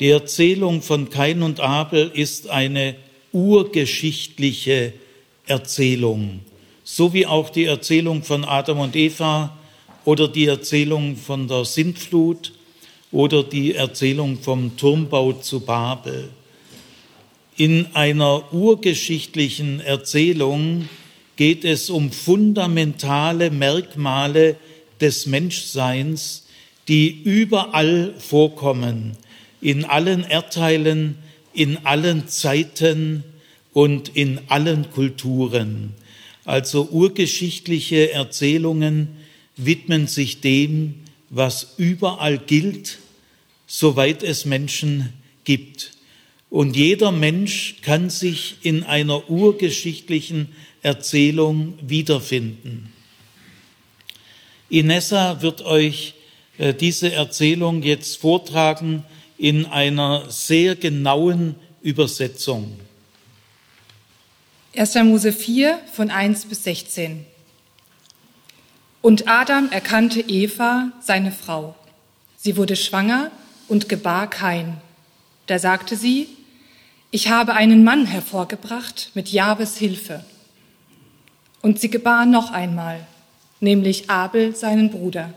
Die Erzählung von Kain und Abel ist eine urgeschichtliche Erzählung, so wie auch die Erzählung von Adam und Eva oder die Erzählung von der Sintflut oder die Erzählung vom Turmbau zu Babel. In einer urgeschichtlichen Erzählung geht es um fundamentale Merkmale des Menschseins, die überall vorkommen, in allen Erdteilen, in allen Zeiten und in allen Kulturen. Also urgeschichtliche Erzählungen widmen sich dem, was überall gilt, soweit es Menschen gibt. Und jeder Mensch kann sich in einer urgeschichtlichen Erzählung wiederfinden. Inessa wird euch äh, diese Erzählung jetzt vortragen in einer sehr genauen Übersetzung. 1. Mose 4 von 1 bis 16. Und Adam erkannte Eva, seine Frau. Sie wurde schwanger und gebar Kain. Da sagte sie, ich habe einen Mann hervorgebracht mit Jahwes Hilfe. Und sie gebar noch einmal, nämlich Abel, seinen Bruder.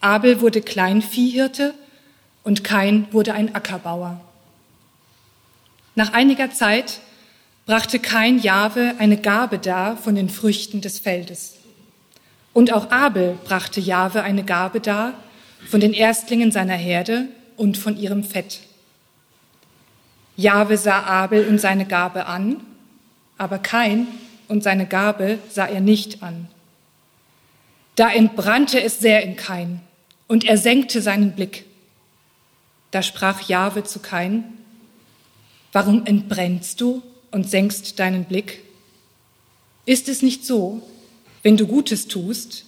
Abel wurde Kleinviehhirte und Kain wurde ein Ackerbauer. Nach einiger Zeit brachte Kain Jahwe eine Gabe dar von den Früchten des Feldes. Und auch Abel brachte Jahwe eine Gabe dar von den Erstlingen seiner Herde und von ihrem Fett. Jahwe sah Abel und seine Gabe an, aber Kain und seine Gabe sah er nicht an. Da entbrannte es sehr in Kain und er senkte seinen Blick. Da sprach Jahwe zu Kain, warum entbrennst du und senkst deinen Blick? Ist es nicht so, wenn du Gutes tust,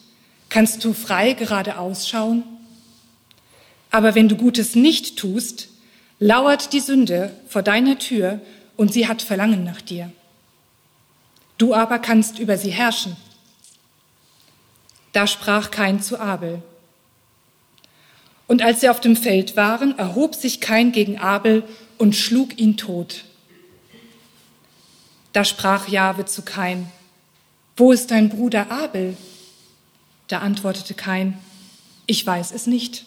kannst du frei geradeaus schauen? Aber wenn du Gutes nicht tust, lauert die Sünde vor deiner Tür und sie hat Verlangen nach dir. Du aber kannst über sie herrschen. Da sprach Kain zu Abel, und als sie auf dem Feld waren, erhob sich Kain gegen Abel und schlug ihn tot. Da sprach Jahwe zu Kain, wo ist dein Bruder Abel? Da antwortete Kain, ich weiß es nicht.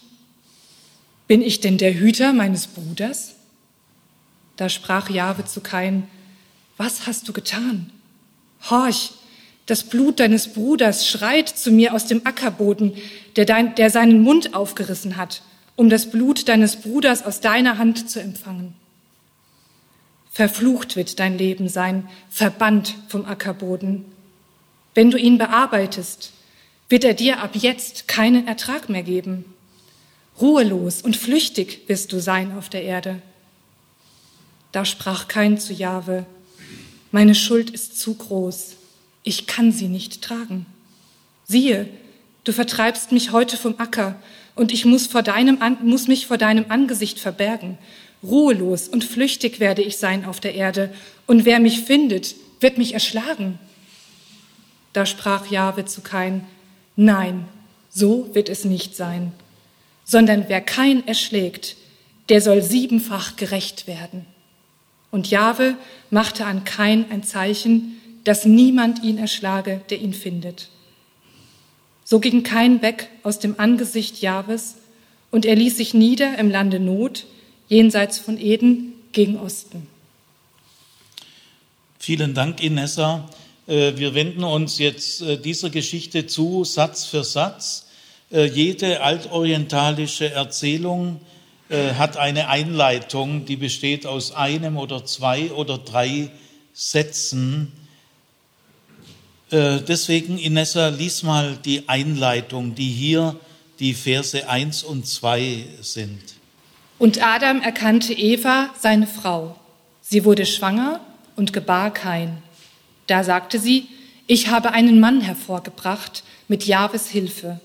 Bin ich denn der Hüter meines Bruders? Da sprach Jahwe zu Kain, was hast du getan? Horch, das Blut deines Bruders schreit zu mir aus dem Ackerboden, der, dein, der seinen Mund aufgerissen hat, um das Blut deines Bruders aus deiner Hand zu empfangen. Verflucht wird dein Leben sein, verbannt vom Ackerboden. Wenn du ihn bearbeitest, wird er dir ab jetzt keinen Ertrag mehr geben. Ruhelos und flüchtig wirst du sein auf der Erde. Da sprach kein zu Jahwe, meine Schuld ist zu groß ich kann sie nicht tragen. Siehe, du vertreibst mich heute vom Acker und ich muss, vor deinem, muss mich vor deinem Angesicht verbergen. Ruhelos und flüchtig werde ich sein auf der Erde und wer mich findet, wird mich erschlagen. Da sprach Jahwe zu Kain, nein, so wird es nicht sein, sondern wer Kain erschlägt, der soll siebenfach gerecht werden. Und Jahwe machte an Kain ein Zeichen, dass niemand ihn erschlage, der ihn findet. So ging kein weg aus dem Angesicht Jahwes, und er ließ sich nieder im Lande Not, jenseits von Eden, gegen Osten. Vielen Dank, Inessa. Äh, wir wenden uns jetzt äh, dieser Geschichte zu, Satz für Satz. Äh, jede altorientalische Erzählung hat eine Einleitung, die besteht aus einem oder zwei oder drei Sätzen. Äh, deswegen, Inessa, lies mal die Einleitung, die hier die Verse 1 und 2 sind. Und Adam erkannte Eva, seine Frau. Sie wurde schwanger und gebar Kain. Da sagte sie, ich habe einen Mann hervorgebracht mit Jahwes Hilfe.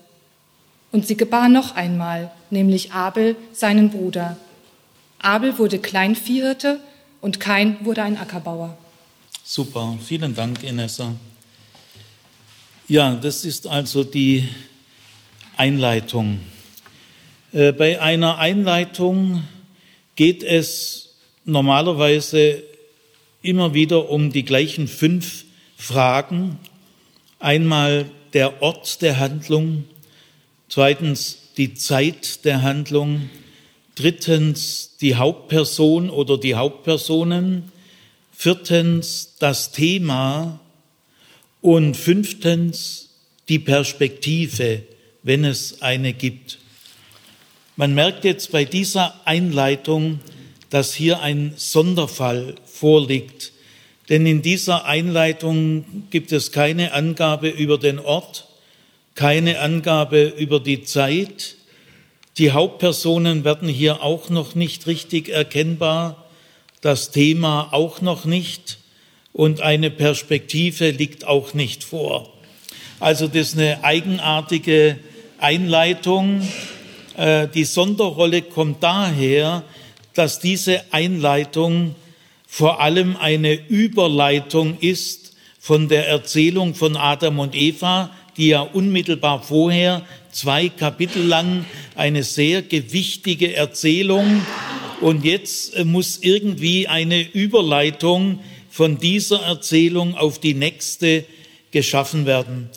Und sie gebar noch einmal, nämlich Abel, seinen Bruder. Abel wurde Kleinviehhirte und Kain wurde ein Ackerbauer. Super, vielen Dank, Inessa. Ja, das ist also die Einleitung. Äh, bei einer Einleitung geht es normalerweise immer wieder um die gleichen fünf Fragen. Einmal der Ort der Handlung, zweitens die Zeit der Handlung, drittens die Hauptperson oder die Hauptpersonen, viertens das Thema und fünftens die Perspektive, wenn es eine gibt. Man merkt jetzt bei dieser Einleitung, dass hier ein Sonderfall vorliegt. Denn in dieser Einleitung gibt es keine Angabe über den Ort, keine Angabe über die Zeit. Die Hauptpersonen werden hier auch noch nicht richtig erkennbar, das Thema auch noch nicht und eine Perspektive liegt auch nicht vor. Also das ist eine eigenartige Einleitung, äh, die Sonderrolle kommt daher, dass diese Einleitung vor allem eine Überleitung ist von der Erzählung von Adam und Eva, die ja unmittelbar vorher zwei Kapitel lang eine sehr gewichtige Erzählung und jetzt äh, muss irgendwie eine Überleitung von dieser Erzählung auf die nächste geschaffen werden.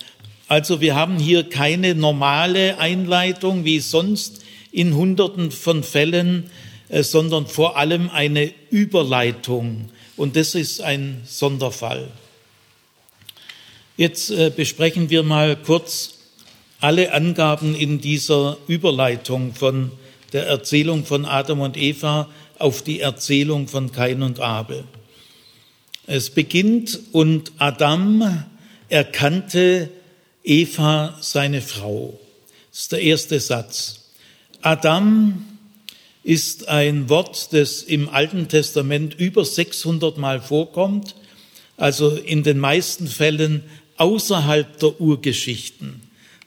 Also wir haben hier keine normale Einleitung wie sonst in Hunderten von Fällen, äh, sondern vor allem eine Überleitung. Und das ist ein Sonderfall. Jetzt äh, besprechen wir mal kurz alle Angaben in dieser Überleitung von der Erzählung von Adam und Eva auf die Erzählung von Kain und Abel. Es beginnt und Adam erkannte Eva seine Frau. Das ist der erste Satz. Adam ist ein Wort, das im Alten Testament über 600 Mal vorkommt, also in den meisten Fällen außerhalb der Urgeschichten.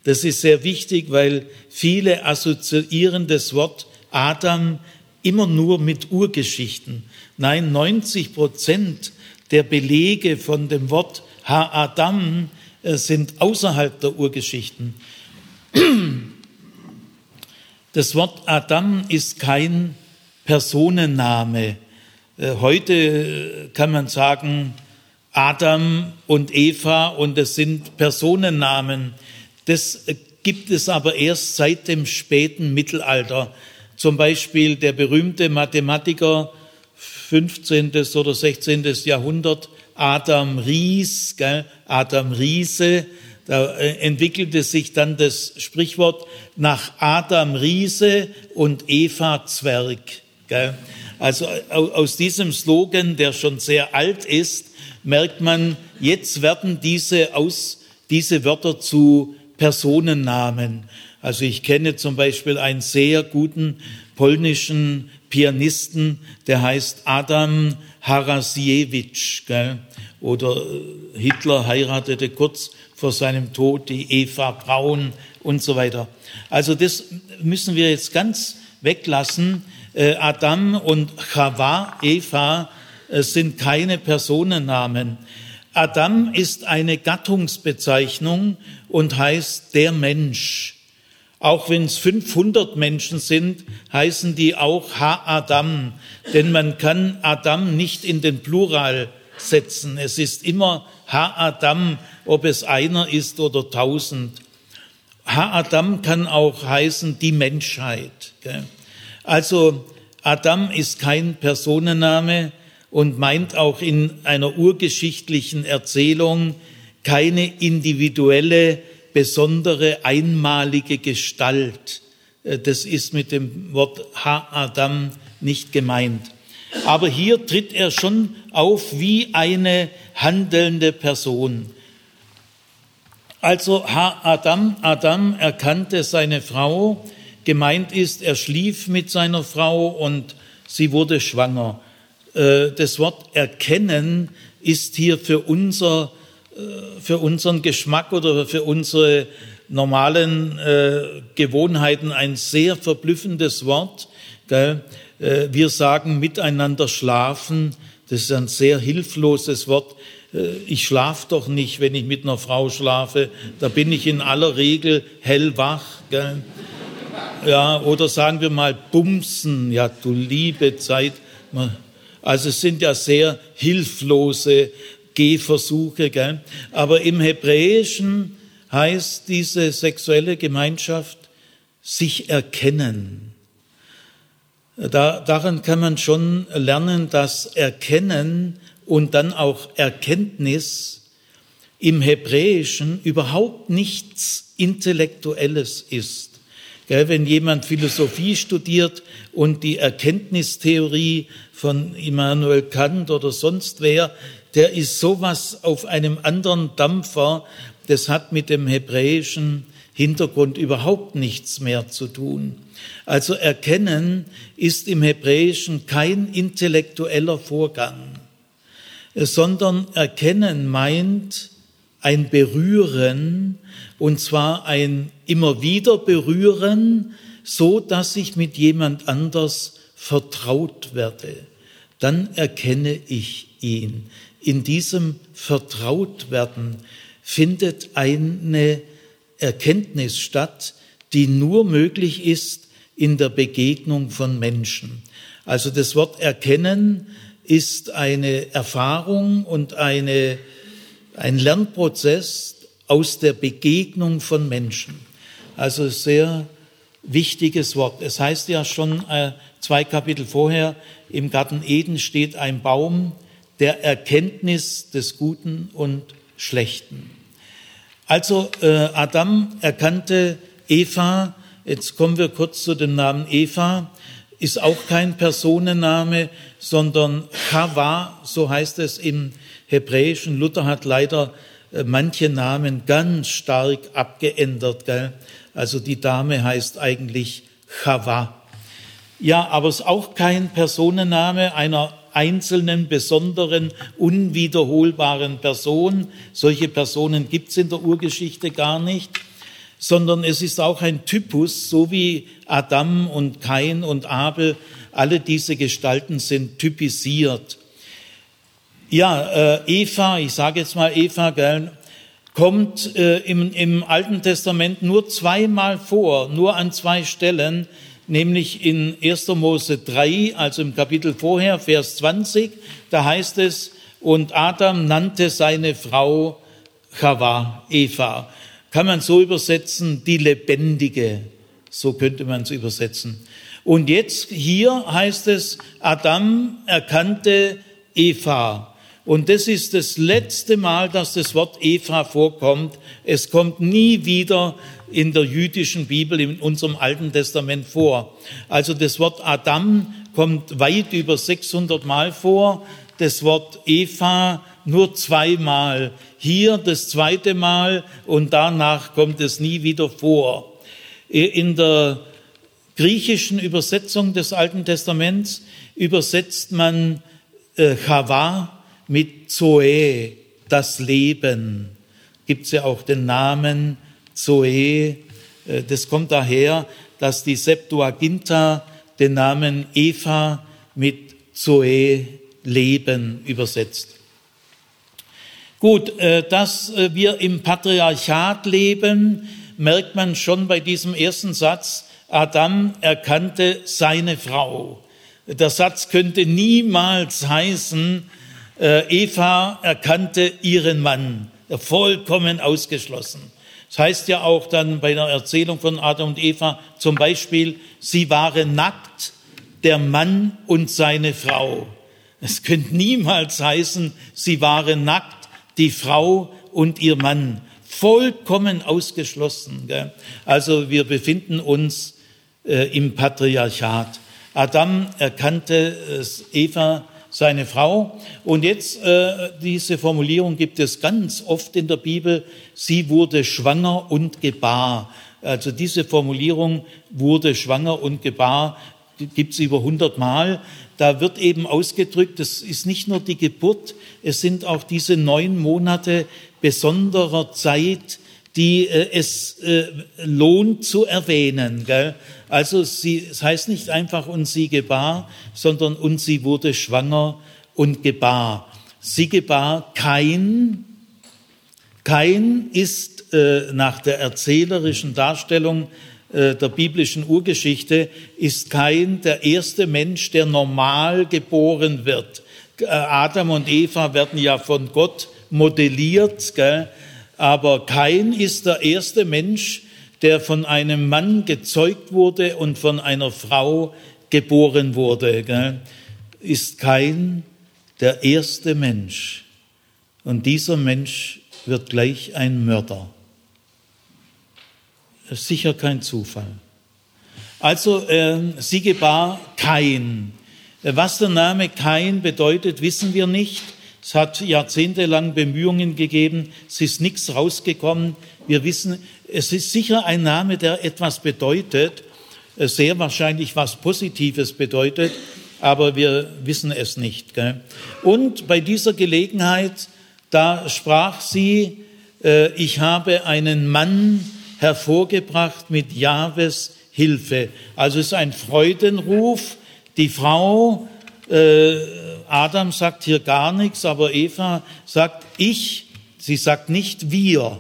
Das ist sehr wichtig, weil viele assoziieren das Wort Adam immer nur mit Urgeschichten. Nein, 90 Prozent der Belege von dem Wort Ha-Adam äh, sind außerhalb der Urgeschichten. Das Wort Adam ist kein Personenname. Äh, heute äh, kann man sagen, Adam und Eva und es sind Personennamen. Das gibt es aber erst seit dem späten Mittelalter. Zum Beispiel der berühmte Mathematiker 15. oder 16. Jahrhundert Adam Ries, gell? Adam Riese, da äh, entwickelte sich dann das Sprichwort nach Adam Riese und Eva Zwerg. Gell? Also aus diesem Slogan, der schon sehr alt ist, merkt man, jetzt werden diese, aus, diese Wörter zu Personennamen. Also ich kenne zum Beispiel einen sehr guten polnischen Pianisten, der heißt Adam Harasiewicz. Gell? Oder äh, Hitler heiratete kurz vor seinem Tod die Eva Braun und so weiter. Also das müssen wir jetzt ganz weglassen. Äh, Adam und Chava, Eva, äh, sind keine Personennamen. Adam ist eine Gattungsbezeichnung und heißt der Mensch. Auch wenn es 500 Menschen sind, heißen die auch Ha-Adam, denn man kann Adam nicht in den Plural setzen. Es ist immer Ha-Adam, ob es einer ist oder tausend. Ha-Adam kann auch heißen die Menschheit. Also Adam ist kein Personenname und meint auch in einer urgeschichtlichen Erzählung keine individuelle besondere, einmalige Gestalt. Äh, das ist mit dem Wort Ha-Adam nicht gemeint. Aber hier tritt er schon auf wie eine handelnde Person. Also Ha-Adam, Adam erkannte seine Frau, gemeint ist, er schlief mit seiner Frau und sie wurde schwanger. Äh, das Wort erkennen ist hier für unser für unseren Geschmack oder für unsere normalen äh, Gewohnheiten ein sehr verblüffendes Wort. Gell? Äh, wir sagen miteinander schlafen. Das ist ein sehr hilfloses Wort. Äh, ich schlafe doch nicht, wenn ich mit einer Frau schlafe. Da bin ich in aller Regel hellwach. Gell? Ja, oder sagen wir mal bumsen, ja, du liebe Zeit. Also es sind ja sehr hilflose Gehversuche, gell? Aber im Hebräischen heißt diese sexuelle Gemeinschaft sich erkennen. Da, daran kann man schon lernen, dass Erkennen und dann auch Erkenntnis im Hebräischen überhaupt nichts Intellektuelles ist. Wenn jemand Philosophie studiert und die Erkenntnistheorie von Immanuel Kant oder sonst wer, der ist sowas auf einem anderen Dampfer, das hat mit dem hebräischen Hintergrund überhaupt nichts mehr zu tun. Also erkennen ist im Hebräischen kein intellektueller Vorgang, sondern erkennen meint ein Berühren, und zwar ein immer wieder Berühren, so dass ich mit jemand anders vertraut werde. Dann erkenne ich ihn. In diesem Vertrautwerden findet eine Erkenntnis statt, die nur möglich ist in der Begegnung von Menschen. Also das Wort erkennen ist eine Erfahrung und eine, ein Lernprozess aus der Begegnung von Menschen. Also sehr wichtiges Wort. Es heißt ja schon äh, zwei Kapitel vorher, im Garten Eden steht ein Baum der Erkenntnis des Guten und Schlechten. Also äh, Adam erkannte Eva, jetzt kommen wir kurz zu dem Namen Eva, ist auch kein Personenname, sondern Chava, so heißt es im Hebräischen. Luther hat leider äh, manche Namen ganz stark abgeändert. Gell? Also die Dame heißt eigentlich Chava. Ja, aber es ist auch kein Personenname einer einzelnen, besonderen, unwiederholbaren Person. Solche Personen gibt es in der Urgeschichte gar nicht, sondern es ist auch ein Typus, so wie Adam und Kain und Abel, alle diese Gestalten sind typisiert. Ja, äh, Eva, ich sage jetzt mal Eva, gell, kommt äh, im, im Alten Testament nur zweimal vor, nur an zwei Stellen nämlich in 1. Mose 3, also im Kapitel vorher, Vers 20, da heißt es, und Adam nannte seine Frau Chava, Eva. Kann man so übersetzen, die Lebendige, so könnte man es übersetzen. Und jetzt hier heißt es, Adam erkannte Eva. Und das ist das letzte Mal, dass das Wort Eva vorkommt. Es kommt nie wieder in der jüdischen Bibel, in unserem Alten Testament vor. Also das Wort Adam kommt weit über 600 Mal vor, das Wort Eva nur zweimal. Hier das zweite Mal und danach kommt es nie wieder vor. In der griechischen Übersetzung des Alten Testaments übersetzt man äh, Chava mit Zoe, das Leben. Gibt es ja auch den Namen Zoe. Äh, das kommt daher, dass die Septuaginta den Namen Eva mit Zoe Leben übersetzt. Gut, äh, dass äh, wir im Patriarchat leben, merkt man schon bei diesem ersten Satz. Adam erkannte seine Frau. Der Satz könnte niemals heißen, Eva erkannte ihren Mann. Vollkommen ausgeschlossen. Das heißt ja auch dann bei der Erzählung von Adam und Eva zum Beispiel, sie waren nackt, der Mann und seine Frau. Es könnte niemals heißen, sie waren nackt, die Frau und ihr Mann. Vollkommen ausgeschlossen. Gell? Also wir befinden uns äh, im Patriarchat. Adam erkannte äh, Eva seine Frau. Und jetzt äh, diese Formulierung gibt es ganz oft in der Bibel. Sie wurde schwanger und gebar. Also diese Formulierung wurde schwanger und gebar gibt es über 100 Mal. Da wird eben ausgedrückt, es ist nicht nur die Geburt, es sind auch diese neun Monate besonderer Zeit, die äh, es äh, lohnt zu erwähnen. Gell? Also sie, es heißt nicht einfach und sie gebar, sondern und sie wurde schwanger und gebar. Sie gebar kein, kein ist äh, nach der erzählerischen Darstellung äh, der biblischen Urgeschichte ist kein der erste Mensch, der normal geboren wird. Äh, Adam und Eva werden ja von Gott modelliert, gell? aber Kain ist der erste Mensch, der von einem Mann gezeugt wurde und von einer Frau geboren wurde. Ist Kain der erste Mensch. Und dieser Mensch wird gleich ein Mörder. Sicher kein Zufall. Also äh, sie gebar Kain. Was der Name Kain bedeutet, wissen wir nicht. Es hat jahrzehntelang Bemühungen gegeben, es ist nichts rausgekommen. Wir wissen, es ist sicher ein Name, der etwas bedeutet, äh, sehr wahrscheinlich was Positives bedeutet, aber wir wissen es nicht. Gell? Und bei dieser Gelegenheit, da sprach sie, äh, ich habe einen Mann hervorgebracht mit Jahwes Hilfe. Also es ist ein Freudenruf. Die Frau, äh, Adam sagt hier gar nichts, aber Eva sagt ich, sie sagt nicht wir.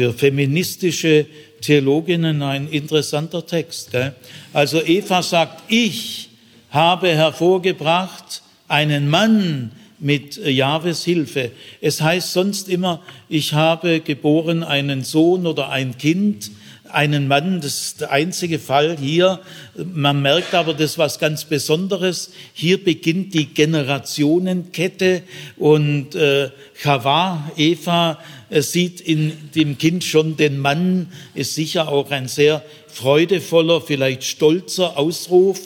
Für feministische Theologinnen ein interessanter Text. Gell? Also Eva sagt, ich habe hervorgebracht einen Mann mit Jahwes Hilfe. Es heißt sonst immer, ich habe geboren einen Sohn oder ein Kind, einen Mann, das ist der einzige Fall hier. Man merkt aber, das ist was ganz Besonderes. Hier beginnt die Generationenkette und äh, Chava, Eva, äh, sieht in dem Kind schon den Mann, ist sicher auch ein sehr freudevoller, vielleicht stolzer Ausruf.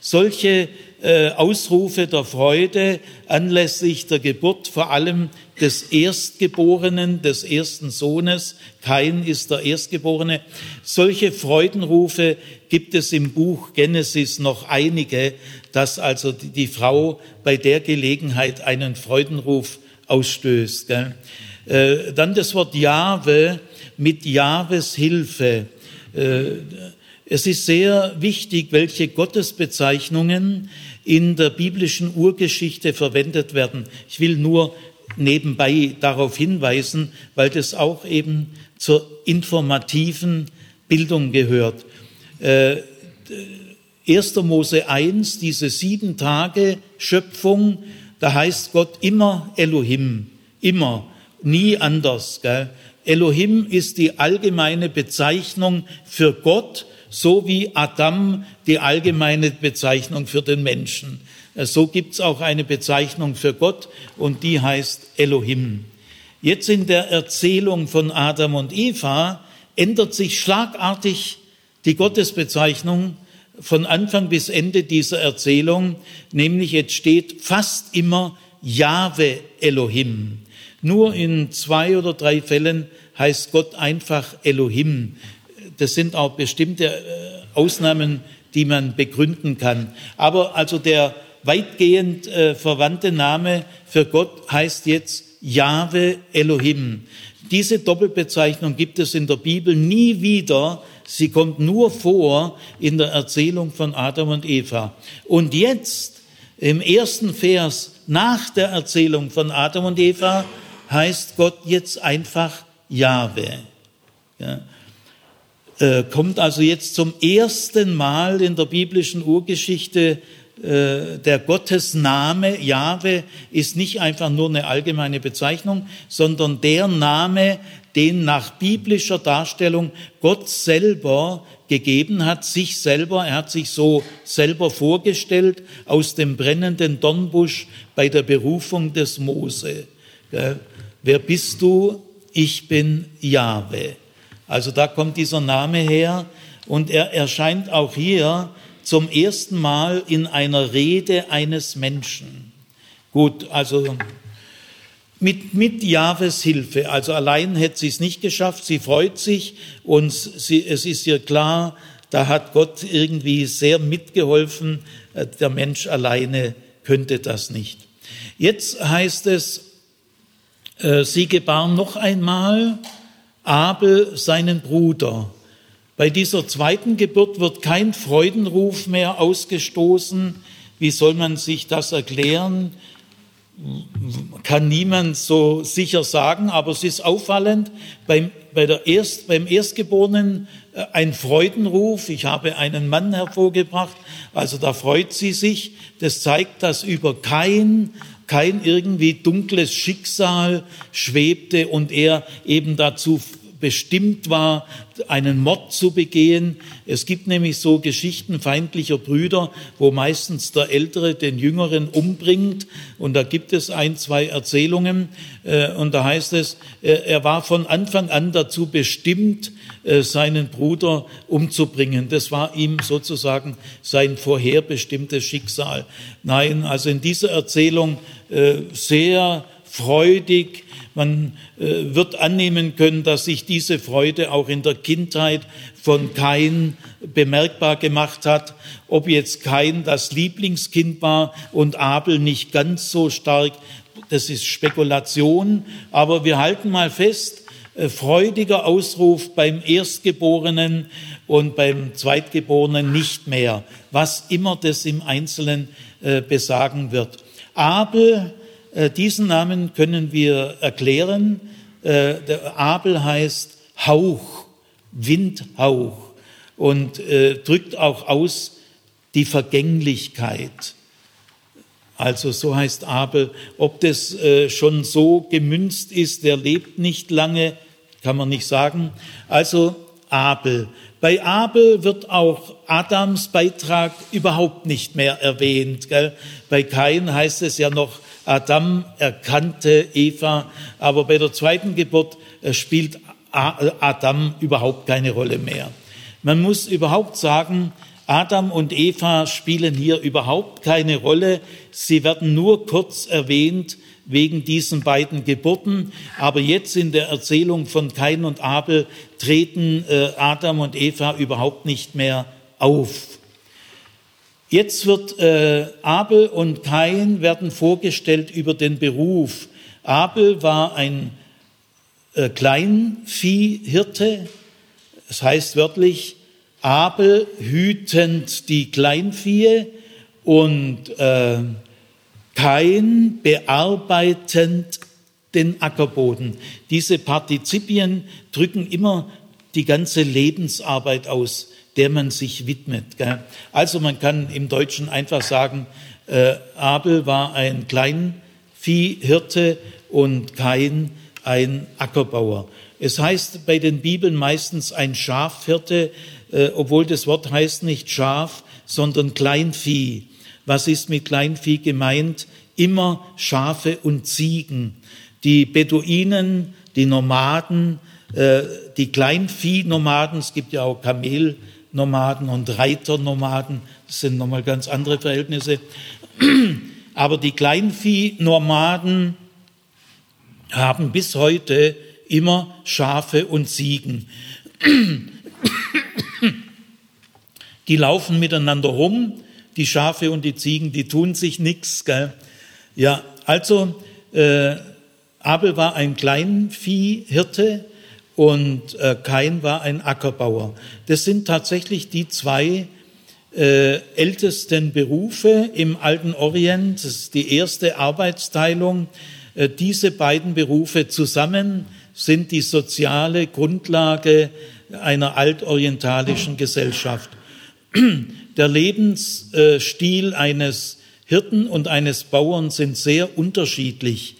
Solche äh, Ausrufe der Freude anlässlich der Geburt vor allem des Erstgeborenen, des ersten Sohnes. Kain ist der Erstgeborene. Solche Freudenrufe gibt es im Buch Genesis noch einige, dass also die Frau bei der Gelegenheit einen Freudenruf ausstößt. Äh, dann das Wort Jahwe mit Jahwes Hilfe. Äh, es ist sehr wichtig, welche Gottesbezeichnungen in der biblischen Urgeschichte verwendet werden. Ich will nur nebenbei darauf hinweisen, weil das auch eben zur informativen Bildung gehört. Äh, 1. Mose 1, diese sieben Tage Schöpfung, da heißt Gott immer Elohim, immer, nie anders. Gell? Elohim ist die allgemeine Bezeichnung für Gott, so wie Adam die allgemeine Bezeichnung für den Menschen. Äh, so gibt's auch eine Bezeichnung für Gott und die heißt Elohim. Jetzt in der Erzählung von Adam und Eva ändert sich schlagartig die Gottesbezeichnung von Anfang bis Ende dieser Erzählung, nämlich jetzt steht fast immer Jahwe Elohim. Nur in zwei oder drei Fällen heißt Gott einfach Elohim. Das sind auch bestimmte äh, Ausnahmen, die man begründen kann. Aber also der weitgehend äh, verwandte Name für Gott heißt jetzt Jahwe Elohim. Diese Doppelbezeichnung gibt es in der Bibel nie wieder. Sie kommt nur vor in der Erzählung von Adam und Eva. Und jetzt im ersten Vers nach der Erzählung von Adam und Eva heißt Gott jetzt einfach Jahwe. Ja. Äh, kommt also jetzt zum ersten Mal in der biblischen Urgeschichte äh, der Gottesname Jahwe ist nicht einfach nur eine allgemeine Bezeichnung, sondern der Name, den nach biblischer Darstellung Gott selber gegeben hat, sich selber, er hat sich so selber vorgestellt aus dem brennenden Dornbusch bei der Berufung des Mose. Wer bist du? Ich bin Jahwe. Also da kommt dieser Name her und er erscheint auch hier zum ersten Mal in einer Rede eines Menschen. Gut, also mit, mit Jahres Hilfe, also allein hätte sie es nicht geschafft, sie freut sich und sie, es ist ihr klar, da hat Gott irgendwie sehr mitgeholfen, äh, der Mensch alleine könnte das nicht. Jetzt heißt es, sie gebar noch einmal Abel seinen Bruder. Bei dieser zweiten Geburt wird kein Freudenruf mehr ausgestoßen. Wie soll man sich das erklären? kann niemand so sicher sagen, aber es ist auffallend, beim, bei der Erst, beim Erstgeborenen äh, ein Freudenruf, ich habe einen Mann hervorgebracht, also da freut sie sich, das zeigt, dass über kein kein irgendwie dunkles Schicksal schwebte und er eben dazu bestimmt war, einen Mord zu begehen. Es gibt nämlich so Geschichten feindlicher Brüder, wo meistens der Ältere den Jüngeren umbringt. Und da gibt es ein, zwei Erzählungen. Äh, und da heißt es, äh, er war von Anfang an dazu bestimmt, äh, seinen Bruder umzubringen. Das war ihm sozusagen sein vorherbestimmtes Schicksal. Nein, also in dieser Erzählung sehr freudig, man äh, wird annehmen können, dass sich diese Freude auch in der Kindheit von Kain bemerkbar gemacht hat. Ob jetzt Kain das Lieblingskind war und Abel nicht ganz so stark, das ist Spekulation. Aber wir halten mal fest, äh, freudiger Ausruf beim Erstgeborenen und beim Zweitgeborenen nicht mehr, was immer das im Einzelnen äh, besagen wird. Abel äh, diesen Namen können wir erklären. Äh, Abel heißt Hauch, Windhauch und äh, drückt auch aus die Vergänglichkeit. Also so heißt Abel. Ob das schon so gemünzt ist, der lebt nicht lange, kann man nicht sagen. Also Abel. Bei Abel wird auch Adams Beitrag überhaupt nicht mehr erwähnt. Gell? Bei Kain heißt es ja noch, Adam erkannte Eva, aber bei der zweiten Geburt äh, spielt Adam überhaupt keine Rolle mehr. Man muss überhaupt sagen, Adam und Eva spielen hier überhaupt keine Rolle. Sie werden nur kurz erwähnt wegen diesen beiden Geburten. Aber jetzt in der Erzählung von Kain und Abel treten äh, Adam und Eva überhaupt nicht mehr auf. Jetzt wird äh, Abel und Kain werden vorgestellt über den Beruf. Abel war ein äh, Kleinviehhirte. Es heißt wörtlich, Abel hütend die Kleinviehe und Kain bearbeitend den Ackerboden. Diese Partizipien drücken immer die ganze Lebensarbeit aus der man sich widmet. Also man kann im Deutschen einfach sagen, äh, Abel war ein Kleinviehhirte und Kain ein Ackerbauer. Es heißt bei den Bibeln meistens ein Schafhirte, äh, obwohl das Wort heißt nicht Schaf, sondern Kleinvieh. Was ist mit Kleinvieh gemeint? Immer Schafe und Ziegen. Die Beduinen, die Nomaden, äh, die Kleinvieh-Nomaden, es gibt ja auch Kamel, Nomaden und Reiternomaden. Das sind nochmal ganz andere Verhältnisse. Aber die Kleinvieh-Nomaden haben bis heute immer Schafe und Ziegen. Die laufen miteinander rum, die Schafe und die Ziegen, die tun sich nichts. Ja, also äh, Abel war ein Kleinviehhirte, und äh, Kain war ein Ackerbauer. Das sind tatsächlich die zwei äh, ältesten Berufe im alten Orient. Das ist die erste Arbeitsteilung. Äh, diese beiden Berufe zusammen sind die soziale Grundlage einer altorientalischen Gesellschaft. Der Lebensstil eines Hirten und eines Bauern sind sehr unterschiedlich.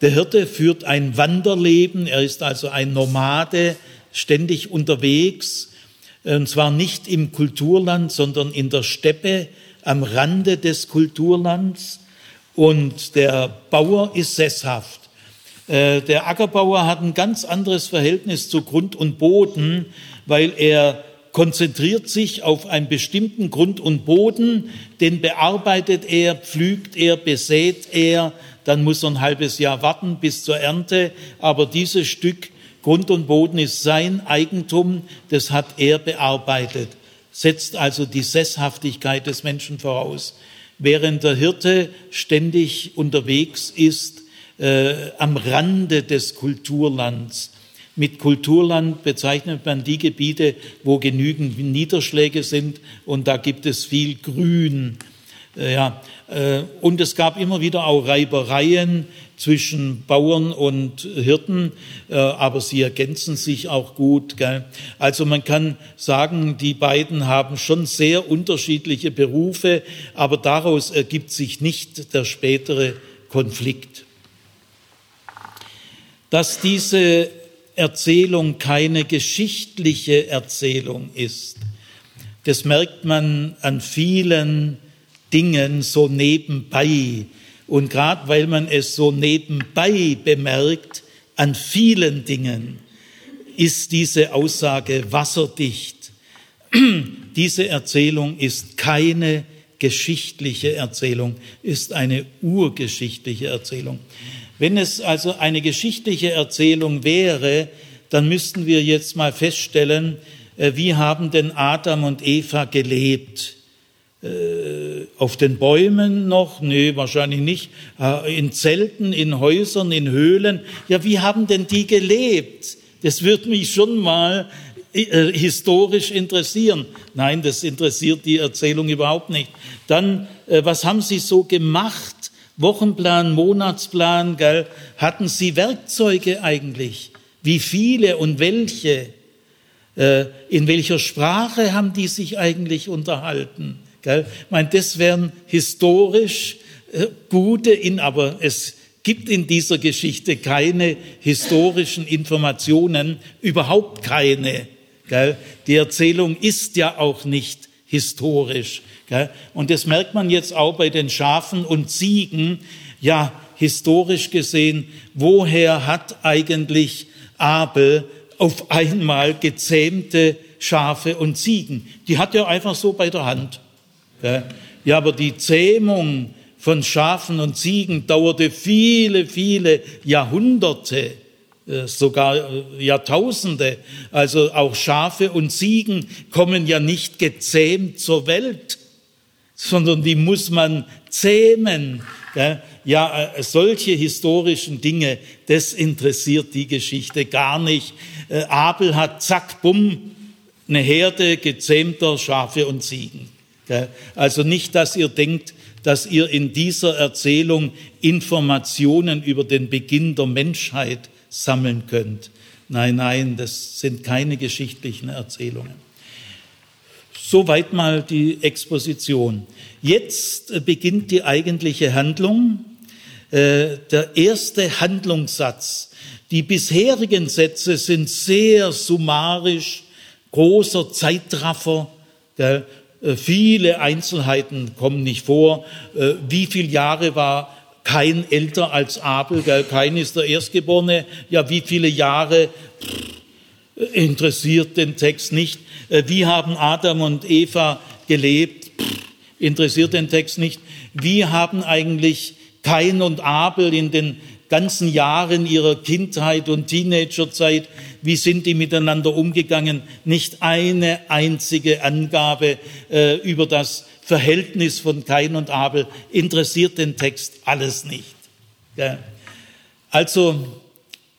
Der Hirte führt ein Wanderleben, er ist also ein Nomade, ständig unterwegs, und zwar nicht im Kulturland, sondern in der Steppe am Rande des Kulturlands. Und der Bauer ist sesshaft. Äh, der Ackerbauer hat ein ganz anderes Verhältnis zu Grund und Boden, weil er konzentriert sich auf einen bestimmten Grund und Boden, den bearbeitet er, pflügt er, besät er, dann muss er ein halbes Jahr warten bis zur Ernte, aber dieses Stück Grund und Boden ist sein Eigentum, das hat er bearbeitet, setzt also die Sesshaftigkeit des Menschen voraus. Während der Hirte ständig unterwegs ist äh, am Rande des Kulturlands. Mit Kulturland bezeichnet man die Gebiete, wo genügend Niederschläge sind und da gibt es viel Grün. Äh, ja, äh, und es gab immer wieder auch Reibereien zwischen Bauern und Hirten, äh, aber sie ergänzen sich auch gut. Gell? Also man kann sagen, die beiden haben schon sehr unterschiedliche Berufe, aber daraus ergibt sich nicht der spätere Konflikt. Dass diese Erzählung keine geschichtliche Erzählung ist, das merkt man an vielen Dingen so nebenbei. Und gerade weil man es so nebenbei bemerkt, an vielen Dingen, ist diese Aussage wasserdicht. diese Erzählung ist keine geschichtliche Erzählung, ist eine urgeschichtliche Erzählung. Wenn es also eine geschichtliche Erzählung wäre, dann müssten wir jetzt mal feststellen, äh, wie haben denn Adam und Eva gelebt? Äh, auf den Bäumen noch? Nee, wahrscheinlich nicht. Äh, in Zelten, in Häusern, in Höhlen. Ja, wie haben denn die gelebt? Das würde mich schon mal historisch interessieren. Nein, das interessiert die Erzählung überhaupt nicht. Dann, was haben sie so gemacht? Wochenplan, Monatsplan, gell? Hatten sie Werkzeuge eigentlich? Wie viele und welche? Äh, in welcher Sprache haben die sich eigentlich unterhalten? Gell? Ich meine, das wären historisch äh, gute, in, aber es gibt in dieser Geschichte keine historischen Informationen, überhaupt keine. Gell? Die Erzählung ist ja auch nicht historisch. Und das merkt man jetzt auch bei den Schafen und Ziegen. Ja, historisch gesehen, woher hat eigentlich Abel auf einmal gezähmte Schafe und Ziegen? Die hat er einfach so bei der Hand. Ja, aber die Zähmung von Schafen und Ziegen dauerte viele, viele Jahrhunderte, äh, sogar äh, Jahrtausende. Also auch Schafe und Ziegen kommen ja nicht gezähmt zur Welt, sondern die muss man zähmen. Ja, äh, solche historischen Dinge, das interessiert die Geschichte gar nicht. Abel hat zack, bumm, eine Herde gezähmter Schafe und Ziegen. Also nicht, dass ihr denkt, dass ihr in dieser Erzählung Informationen über den Beginn der Menschheit sammeln könnt. Nein, nein, das sind keine geschichtlichen Erzählungen. Soweit mal die Exposition. Jetzt beginnt die eigentliche Handlung. Äh, der erste Handlungssatz. Die bisherigen Sätze sind sehr summarisch, großer Zeitraffer. Äh, viele Einzelheiten kommen nicht vor. Äh, wie viele Jahre war kein älter als Abel? Kein ist der Erstgeborene. Ja, wie viele Jahre interessiert den Text nicht. Äh, wie haben Adam und Eva gelebt? Interessiert den Text nicht. Wie haben eigentlich Kain und Abel in den ganzen Jahren ihrer Kindheit und Teenagerzeit, wie sind die miteinander umgegangen? Nicht eine einzige Angabe äh, über das Verhältnis von Kain und Abel interessiert den Text alles nicht. Ja. Also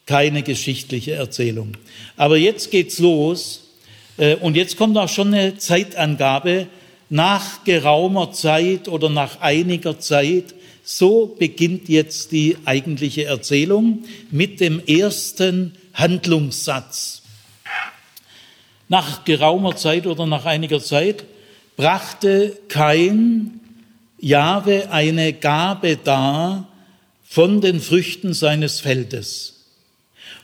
keine geschichtliche Erzählung. Aber jetzt geht's los äh, und jetzt kommt auch schon eine Zeitangabe nach geraumer Zeit oder nach einiger Zeit so beginnt jetzt die eigentliche Erzählung mit dem ersten Handlungssatz. Nach geraumer Zeit oder nach einiger Zeit brachte kein Jahwe eine Gabe dar von den Früchten seines Feldes.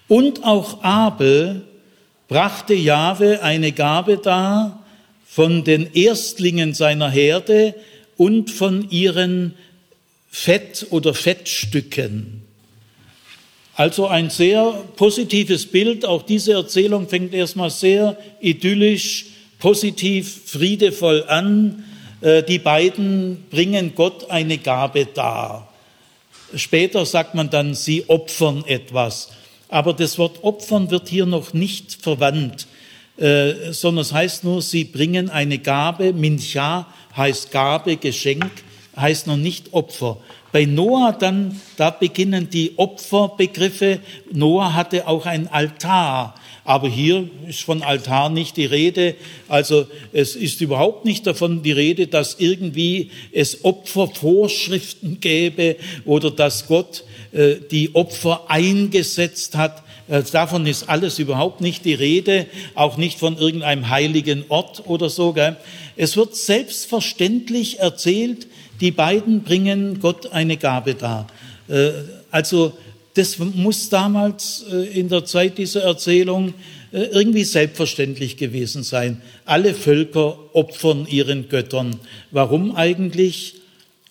Und auch Abel brachte Jahwe eine Gabe dar von den Erstlingen seiner Herde und von ihren Fett oder Fettstücken. Also ein sehr positives Bild. Auch diese Erzählung fängt erstmal sehr idyllisch, positiv, friedevoll an. Äh, die beiden bringen Gott eine Gabe dar. Später sagt man dann, sie opfern etwas. Aber das Wort opfern wird hier noch nicht verwandt, äh, sondern es heißt nur, sie bringen eine Gabe. Mincha heißt Gabe, Geschenk, heißt noch nicht Opfer. Bei Noah dann, da beginnen die Opferbegriffe. Noah hatte auch ein Altar. Aber hier ist von Altar nicht die Rede. Also es ist überhaupt nicht davon die Rede, dass irgendwie es Opfervorschriften gäbe oder dass Gott die Opfer eingesetzt hat. Äh, davon ist alles überhaupt nicht die Rede, auch nicht von irgendeinem heiligen Ort oder so. Gell? Es wird selbstverständlich erzählt, die beiden bringen Gott eine Gabe dar. Äh, also das muss damals äh, in der Zeit dieser Erzählung äh, irgendwie selbstverständlich gewesen sein. Alle Völker opfern ihren Göttern. Warum eigentlich?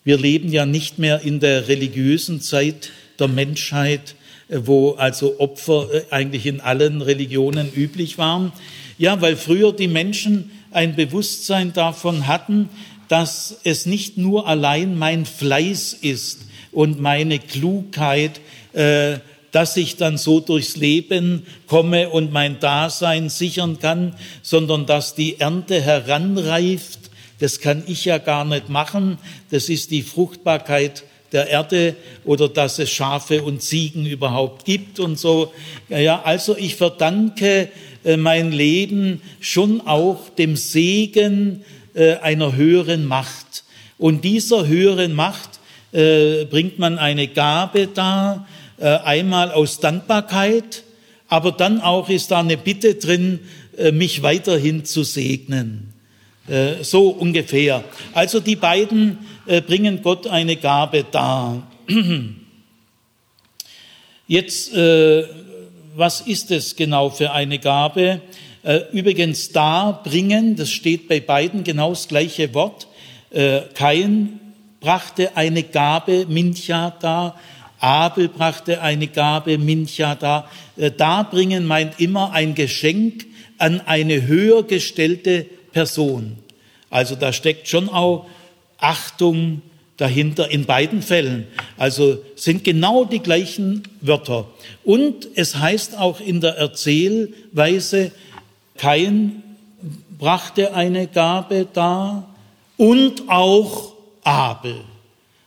Wir leben ja nicht mehr in der religiösen Zeit der Menschheit, äh, wo also Opfer eigentlich in allen Religionen üblich waren. Ja, weil früher die Menschen ein Bewusstsein davon hatten, dass es nicht nur allein mein Fleiß ist und meine Klugheit, äh, dass ich dann so durchs Leben komme und mein Dasein sichern kann, sondern dass die Ernte heranreift. Das kann ich ja gar nicht machen. Das ist die Fruchtbarkeit der Erde oder dass es Schafe und Ziegen überhaupt gibt und so. Ja, also ich verdanke äh, mein Leben schon auch dem Segen äh, einer höheren Macht. Und dieser höheren Macht äh, bringt man eine Gabe dar, einmal aus Dankbarkeit, aber dann auch ist da eine Bitte drin, mich weiterhin zu segnen. So ungefähr. Also die beiden bringen Gott eine Gabe dar. Jetzt, was ist es genau für eine Gabe? Übrigens, da bringen, das steht bei beiden genau das gleiche Wort. Kein brachte eine Gabe Mincha dar, Abel brachte eine Gabe Mincha dar. Äh, Darbringen meint immer ein Geschenk an eine höher gestellte Person. Also da steckt schon auch Achtung dahinter in beiden Fällen. Also sind genau die gleichen Wörter. Und es heißt auch in der Erzählweise, Kain brachte eine Gabe dar und auch Abel.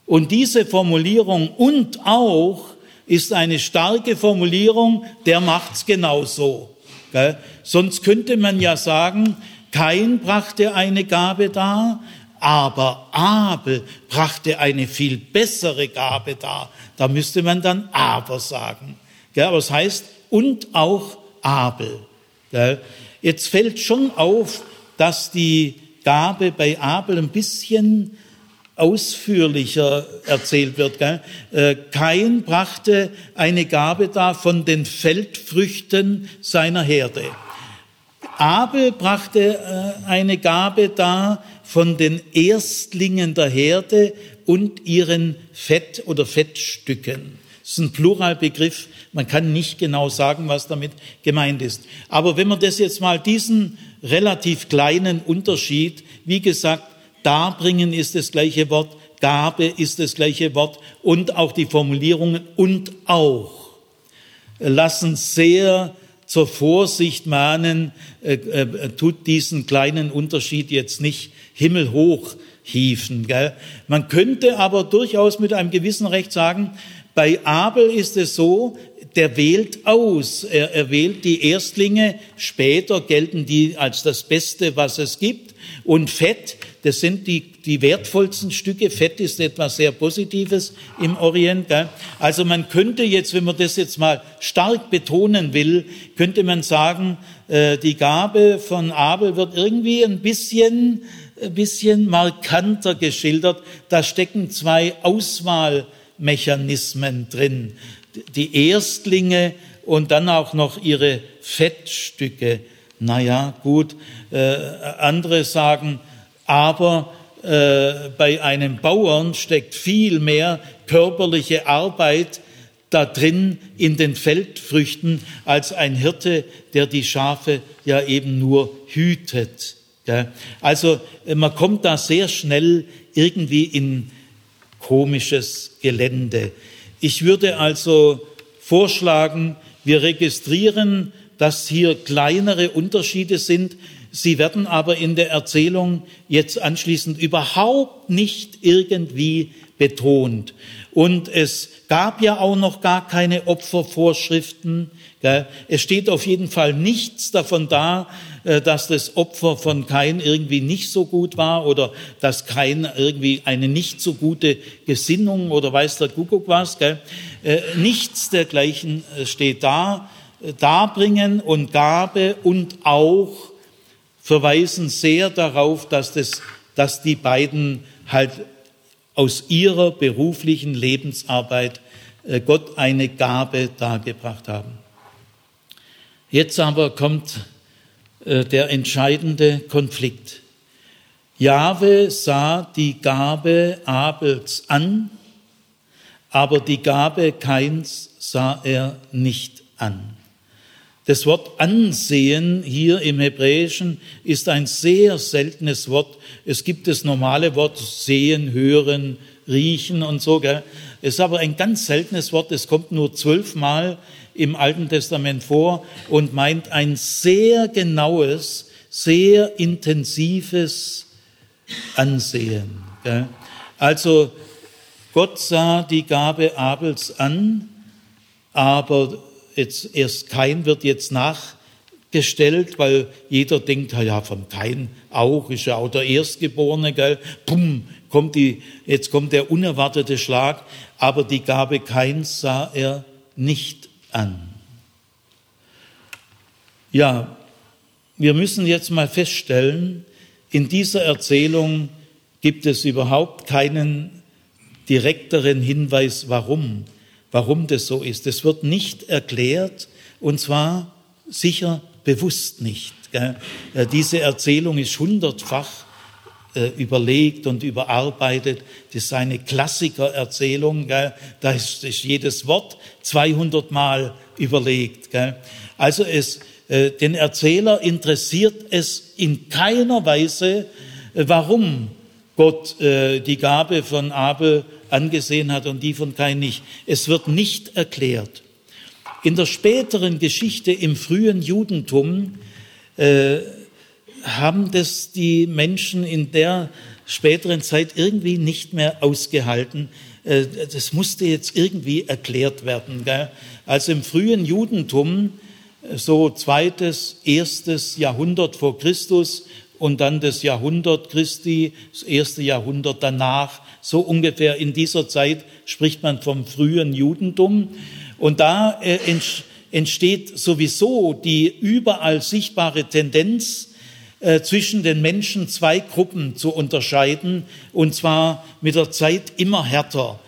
Und diese Formulierung und auch ist eine starke Formulierung, der macht's genauso. Gell? Sonst könnte man ja sagen, kein brachte eine Gabe dar, aber Abel brachte eine viel bessere Gabe dar. Da müsste man dann aber sagen. Aber es heißt und auch Abel. Jetzt fällt schon auf, dass die Gabe bei Abel ein bisschen ausführlicher erzählt wird. Äh, Kain brachte eine Gabe dar von den Feldfrüchten seiner Herde. Abel brachte äh, eine Gabe dar von den Erstlingen der Herde und ihren Fett oder Fettstücken. Das ist ein Pluralbegriff. Man kann nicht genau sagen, was damit gemeint ist. Aber wenn man das jetzt mal diesen relativ kleinen Unterschied, wie gesagt, Darbringen ist das gleiche Wort, Gabe ist das gleiche Wort und auch die Formulierungen und auch lassen sehr zur Vorsicht mahnen, äh, äh, tut diesen kleinen Unterschied jetzt nicht himmelhoch hieven. Gell? Man könnte aber durchaus mit einem gewissen Recht sagen, bei Abel ist es so, der wählt aus. Er, er wählt die Erstlinge, später gelten die als das Beste, was es gibt. Und Fett, das sind die, die wertvollsten Stücke. Fett ist etwas sehr Positives im Orient. Gell? Also man könnte jetzt, wenn man das jetzt mal stark betonen will, könnte man sagen, äh, die Gabe von Abel wird irgendwie ein bisschen, ein bisschen markanter geschildert. Da stecken zwei Auswahlmechanismen drin. Die Erstlinge und dann auch noch ihre Fettstücke. Naja, gut. Äh, andere sagen, aber äh, bei einem Bauern steckt viel mehr körperliche Arbeit da drin in den Feldfrüchten als ein Hirte, der die Schafe ja eben nur hütet. Also äh, man kommt da sehr schnell irgendwie in komisches Gelände. Ich würde also vorschlagen, wir registrieren dass hier kleinere Unterschiede sind. Sie werden aber in der Erzählung jetzt anschließend überhaupt nicht irgendwie betont. Und es gab ja auch noch gar keine Opfervorschriften. Es steht auf jeden Fall nichts davon da, äh, dass das Opfer von Kain irgendwie nicht so gut war oder dass Kain irgendwie eine nicht so gute Gesinnung oder weiß der Kuckuck was. Äh, nichts dergleichen äh, steht da. Darbringen und Gabe und auch verweisen sehr darauf, dass, das, dass die beiden halt aus ihrer beruflichen Lebensarbeit Gott eine Gabe dargebracht haben. Jetzt aber kommt äh, der entscheidende Konflikt. Jahwe sah die Gabe Abels an, aber die Gabe Keins sah er nicht an. Das Wort ansehen hier im Hebräischen ist ein sehr seltenes Wort. Es gibt das normale Wort sehen, hören, riechen und so. Gell? Es ist aber ein ganz seltenes Wort. Es kommt nur zwölfmal im Alten Testament vor und meint ein sehr genaues, sehr intensives Ansehen. Also Gott sah die Gabe Abels an, aber jetzt erst Kain wird jetzt nachgestellt, weil jeder denkt, ja, von Kain auch, ist ja auch der Erstgeborene, gell? Pum, kommt die, jetzt kommt der unerwartete Schlag, aber die Gabe Kains sah er nicht an. Ja, wir müssen jetzt mal feststellen, in dieser Erzählung gibt es überhaupt keinen direkteren Hinweis, warum, warum das so ist. Es wird nicht erklärt und zwar sicher bewusst nicht. Diese Erzählung ist hundertfach äh, überlegt und überarbeitet. Das ist eine Klassikererzählung. Da ist, jedes Wort 200 Mal überlegt. Also es, äh, den Erzähler interessiert es in keiner Weise, äh, warum Gott äh, die Gabe von Abel angesehen hat und die von Kain nicht. Es wird nicht erklärt. In der späteren Geschichte im frühen Judentum äh, haben das die Menschen in der späteren Zeit irgendwie nicht mehr ausgehalten. Äh, das musste jetzt irgendwie erklärt werden. Also im frühen Judentum, so zweites, erstes Jahrhundert vor Christus und dann das Jahrhundert Christi, das erste Jahrhundert danach, so ungefähr in dieser Zeit spricht man vom frühen Judentum. Und da äh, entsteht sowieso die überall sichtbare Tendenz, äh, zwischen den Menschen zwei Gruppen zu unterscheiden, und zwar mit der Zeit immer härter.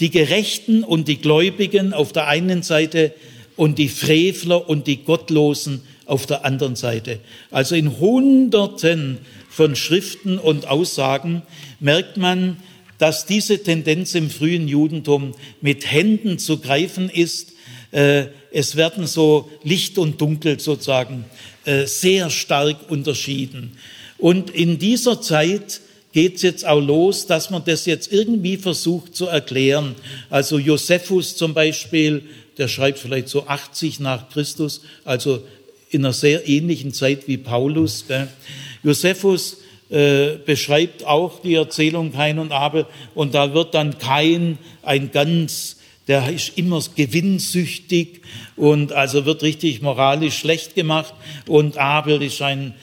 Die Gerechten und die Gläubigen auf der einen Seite und die Frevler und die Gottlosen auf der anderen Seite. Also in Hunderten von Schriften und Aussagen merkt man, dass diese Tendenz im frühen Judentum mit Händen zu greifen ist. Äh, es werden so Licht und Dunkel sozusagen äh, sehr stark unterschieden. Und in dieser Zeit geht es jetzt auch los, dass man das jetzt irgendwie versucht zu erklären. Also Josephus zum Beispiel, der schreibt vielleicht so 80 nach Christus, also in einer sehr ähnlichen Zeit wie Paulus. Josephus äh, beschreibt auch die Erzählung Kain und Abel und da wird dann Kain ein ganz der ist immer gewinnsüchtig und also wird richtig moralisch schlecht gemacht und Abel ist ein,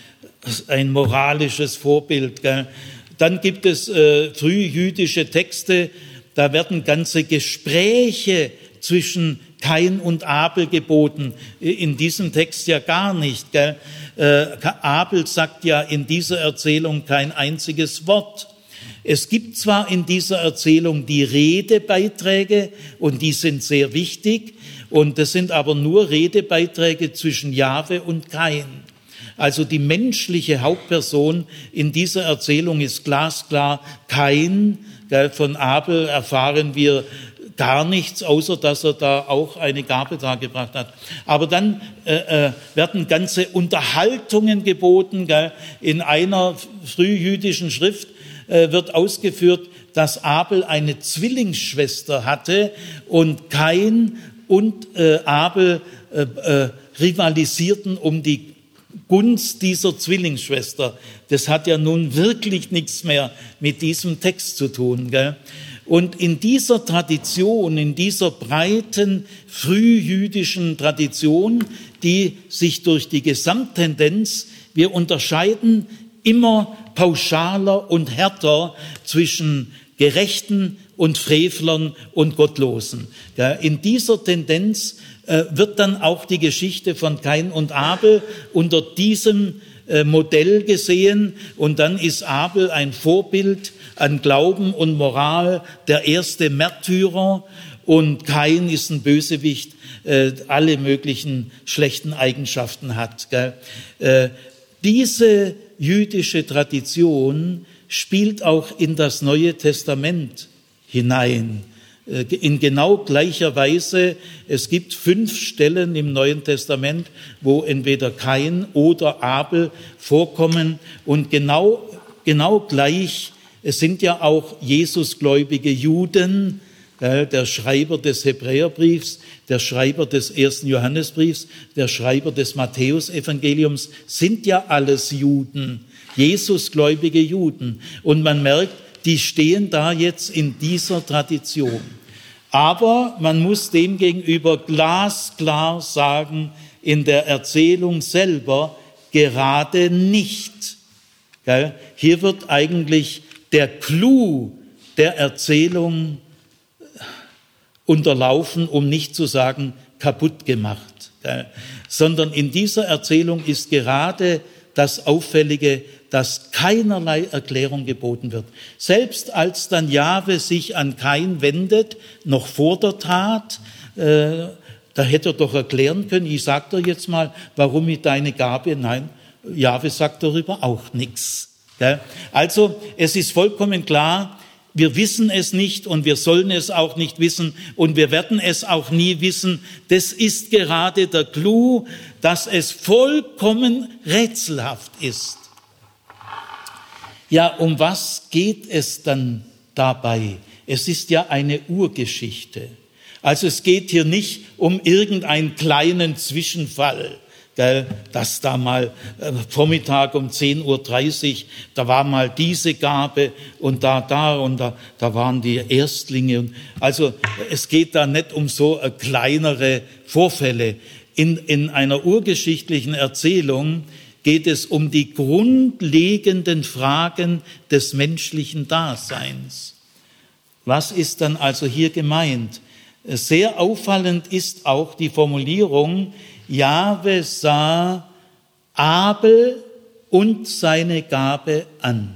ein moralisches Vorbild. Dann gibt es äh, frühjüdische Texte, da werden ganze Gespräche zwischen Kain und Abel geboten. In diesem Text ja gar nicht. Gell? Äh, Abel sagt ja in dieser Erzählung kein einziges Wort. Es gibt zwar in dieser Erzählung die Redebeiträge und die sind sehr wichtig und das sind aber nur Redebeiträge zwischen Jahwe und Kain. Also die menschliche Hauptperson in dieser Erzählung ist glasklar Kain. Von Abel erfahren wir gar nichts, außer dass er da auch eine Gabe dargebracht hat. Aber dann äh, äh, werden ganze Unterhaltungen geboten. Gell? In einer frühjüdischen Schrift äh, wird ausgeführt, dass Abel eine Zwillingsschwester hatte und Kain und äh, Abel äh, äh, rivalisierten um die Gunst dieser Zwillingsschwester. Das hat ja nun wirklich nichts mehr mit diesem Text zu tun. Gell? Und in dieser Tradition, in dieser breiten frühjüdischen Tradition, die sich durch die Gesamttendenz, wir unterscheiden immer pauschaler und härter zwischen Gerechten und Frevlern und Gottlosen. In dieser Tendenz äh, wird dann auch die Geschichte von Kain und Abel unter diesem äh, Modell gesehen und dann ist Abel ein Vorbild an Glauben und Moral, der erste Märtyrer und Kain ist ein Bösewicht, äh, alle möglichen schlechten Eigenschaften hat. Diese jüdische Tradition spielt auch in das Neue Testament hinein. Äh, in genau gleicher Weise, es gibt fünf Stellen im Neuen Testament, wo entweder Kain oder Abel vorkommen und genau, genau gleich, es sind ja auch Jesusgläubige Juden, der Schreiber des Hebräerbriefs, der Schreiber des ersten Johannesbriefs, der Schreiber des Matthäusevangeliums sind ja alles Juden, Jesusgläubige Juden. Und man merkt, die stehen da jetzt in dieser Tradition. Aber man muss demgegenüber glasklar sagen, in der Erzählung selber gerade nicht. Hier wird eigentlich der Clou der Erzählung unterlaufen, um nicht zu sagen kaputt gemacht. Sondern in dieser Erzählung ist gerade das Auffällige, dass keinerlei Erklärung geboten wird. Selbst als dann Jahwe sich an Kain wendet, noch vor der Tat, äh, da hätte er doch erklären können, ich sag dir jetzt mal, warum ich deine Gabe, nein, Jahwe sagt darüber auch nichts. Also es ist vollkommen klar, wir wissen es nicht und wir sollen es auch nicht wissen und wir werden es auch nie wissen. Das ist gerade der Clou, dass es vollkommen rätselhaft ist. Ja, um was geht es dann dabei? Es ist ja eine Urgeschichte. Also es geht hier nicht um irgendeinen kleinen Zwischenfall, gell, dass da mal äh, Vormittag um 10.30 Uhr, da war mal diese Gabe und da, da und da, da waren die Erstlinge. Also es geht da nicht um so äh, kleinere Vorfälle. In, in einer urgeschichtlichen Erzählung geht es um die grundlegenden Fragen des menschlichen Daseins. Was ist dann also hier gemeint? Sehr auffallend ist auch die Formulierung, Jahwe sah Abel und seine Gabe an.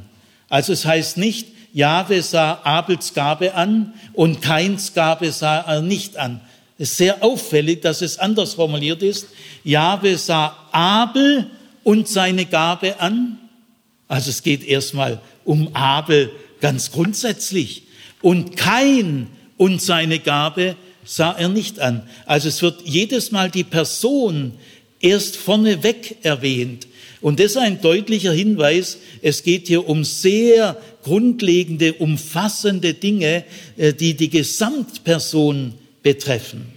Also es heißt nicht, Jahwe sah Abels Gabe an und Keins Gabe sah er nicht an. Es ist sehr auffällig, dass es anders formuliert ist. Jahwe sah Abel und seine Gabe an. Also es geht erstmal um Abel ganz grundsätzlich. Und kein und seine Gabe sah er nicht an. Also es wird jedes Mal die Person erst vorneweg erwähnt. Und das ist ein deutlicher Hinweis, es geht hier um sehr grundlegende, umfassende Dinge, äh, die die Gesamtperson betreffen.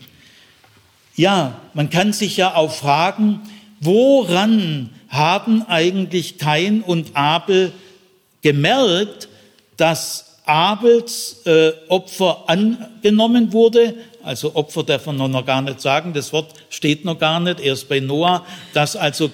Ja, man kann sich ja auch fragen, woran haben eigentlich Kain und Abel gemerkt, dass Abels äh, Opfer angenommen wurde. Also Opfer darf man noch gar nicht sagen, das Wort steht noch gar nicht, erst bei Noah, dass also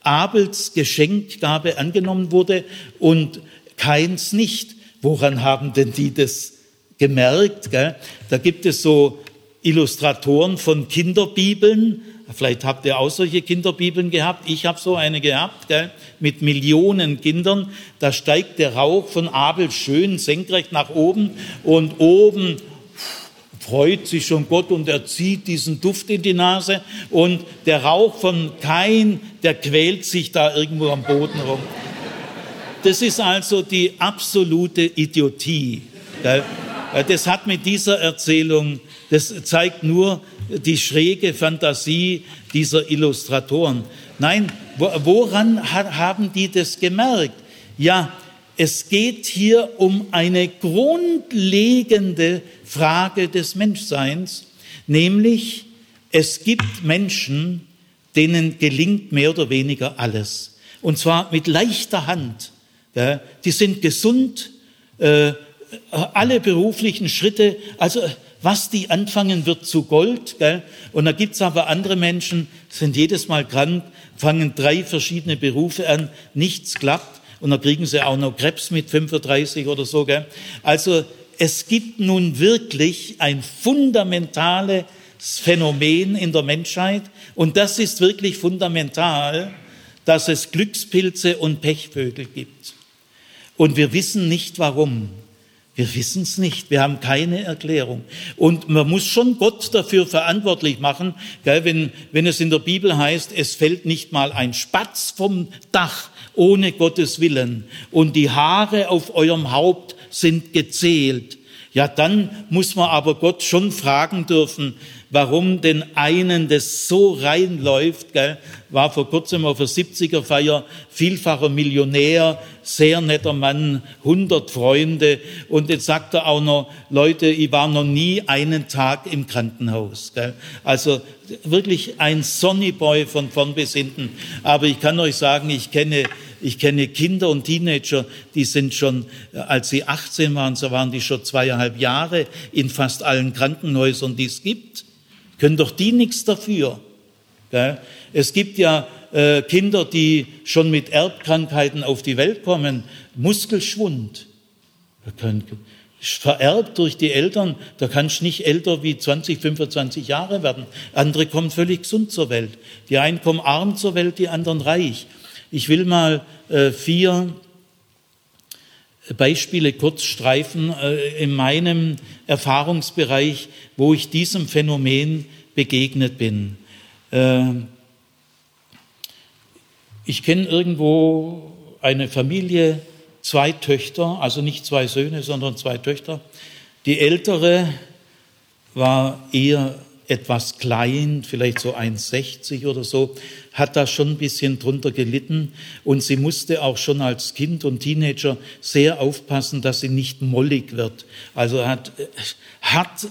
Abels Geschenkgabe angenommen wurde und Kains nicht. Woran haben denn die das gemerkt? Gell? Da gibt es so Illustratoren von Kinderbibeln, Vielleicht habt ihr auch solche Kinderbibeln gehabt. Ich habe so eine gehabt, gell, mit Millionen Kindern. Da steigt der Rauch von Abel schön senkrecht nach oben und oben freut sich schon Gott und er zieht diesen Duft in die Nase und der Rauch von Kain, der quält sich da irgendwo am Boden rum. Das ist also die absolute Idiotie. Das hat mit dieser Erzählung, das zeigt nur, die schräge Fantasie dieser Illustratoren. Nein, woran haben die das gemerkt? Ja, es geht hier um eine grundlegende Frage des Menschseins, nämlich es gibt Menschen, denen gelingt mehr oder weniger alles. Und zwar mit leichter Hand. Die sind gesund, äh, alle beruflichen Schritte, also was die anfangen, wird zu Gold. Und da gibt's aber andere Menschen, sind jedes Mal krank, fangen drei verschiedene Berufe an, nichts klappt und dann kriegen sie auch noch Krebs mit 35 oder so. Also es gibt nun wirklich ein fundamentales Phänomen in der Menschheit und das ist wirklich fundamental, dass es Glückspilze und Pechvögel gibt. Und wir wissen nicht warum. Wir wissen es nicht. Wir haben keine Erklärung. Und man muss schon Gott dafür verantwortlich machen, gell, wenn, wenn es in der Bibel heißt, es fällt nicht mal ein Spatz vom Dach ohne Gottes Willen und die Haare auf eurem Haupt sind gezählt. Ja, dann muss man aber Gott schon fragen dürfen, warum den einen das so reinläuft, gell? War vor kurzem auf der 70er Feier, vielfacher Millionär, sehr netter Mann, 100 Freunde und jetzt sagt er auch noch, Leute, ich war noch nie einen Tag im Krankenhaus. Gell? Also wirklich ein Sonnyboy von vorn bis hinten. Aber ich kann euch sagen, ich kenne ich kenne Kinder und Teenager, die sind schon, als sie 18 waren, so waren die schon zweieinhalb Jahre in fast allen Krankenhäusern, die es gibt. Können doch die nichts dafür. Es gibt ja äh, Kinder, die schon mit Erbkrankheiten auf die Welt kommen. Muskelschwund. Vererbt durch die Eltern, da kannst du nicht älter wie 20, 25 Jahre werden. Andere kommen völlig gesund zur Welt. Die einen kommen arm zur Welt, die anderen reich. Ich will mal äh, vier Beispiele kurz streifen äh, in meinem Erfahrungsbereich, wo ich diesem Phänomen begegnet bin. Äh, ich kenne irgendwo eine Familie, zwei Töchter, also nicht zwei Söhne, sondern zwei Töchter. Die ältere war eher etwas klein, vielleicht so 1,60 oder so, hat da schon ein bisschen drunter gelitten und sie musste auch schon als Kind und Teenager sehr aufpassen, dass sie nicht mollig wird. Also hat, hat,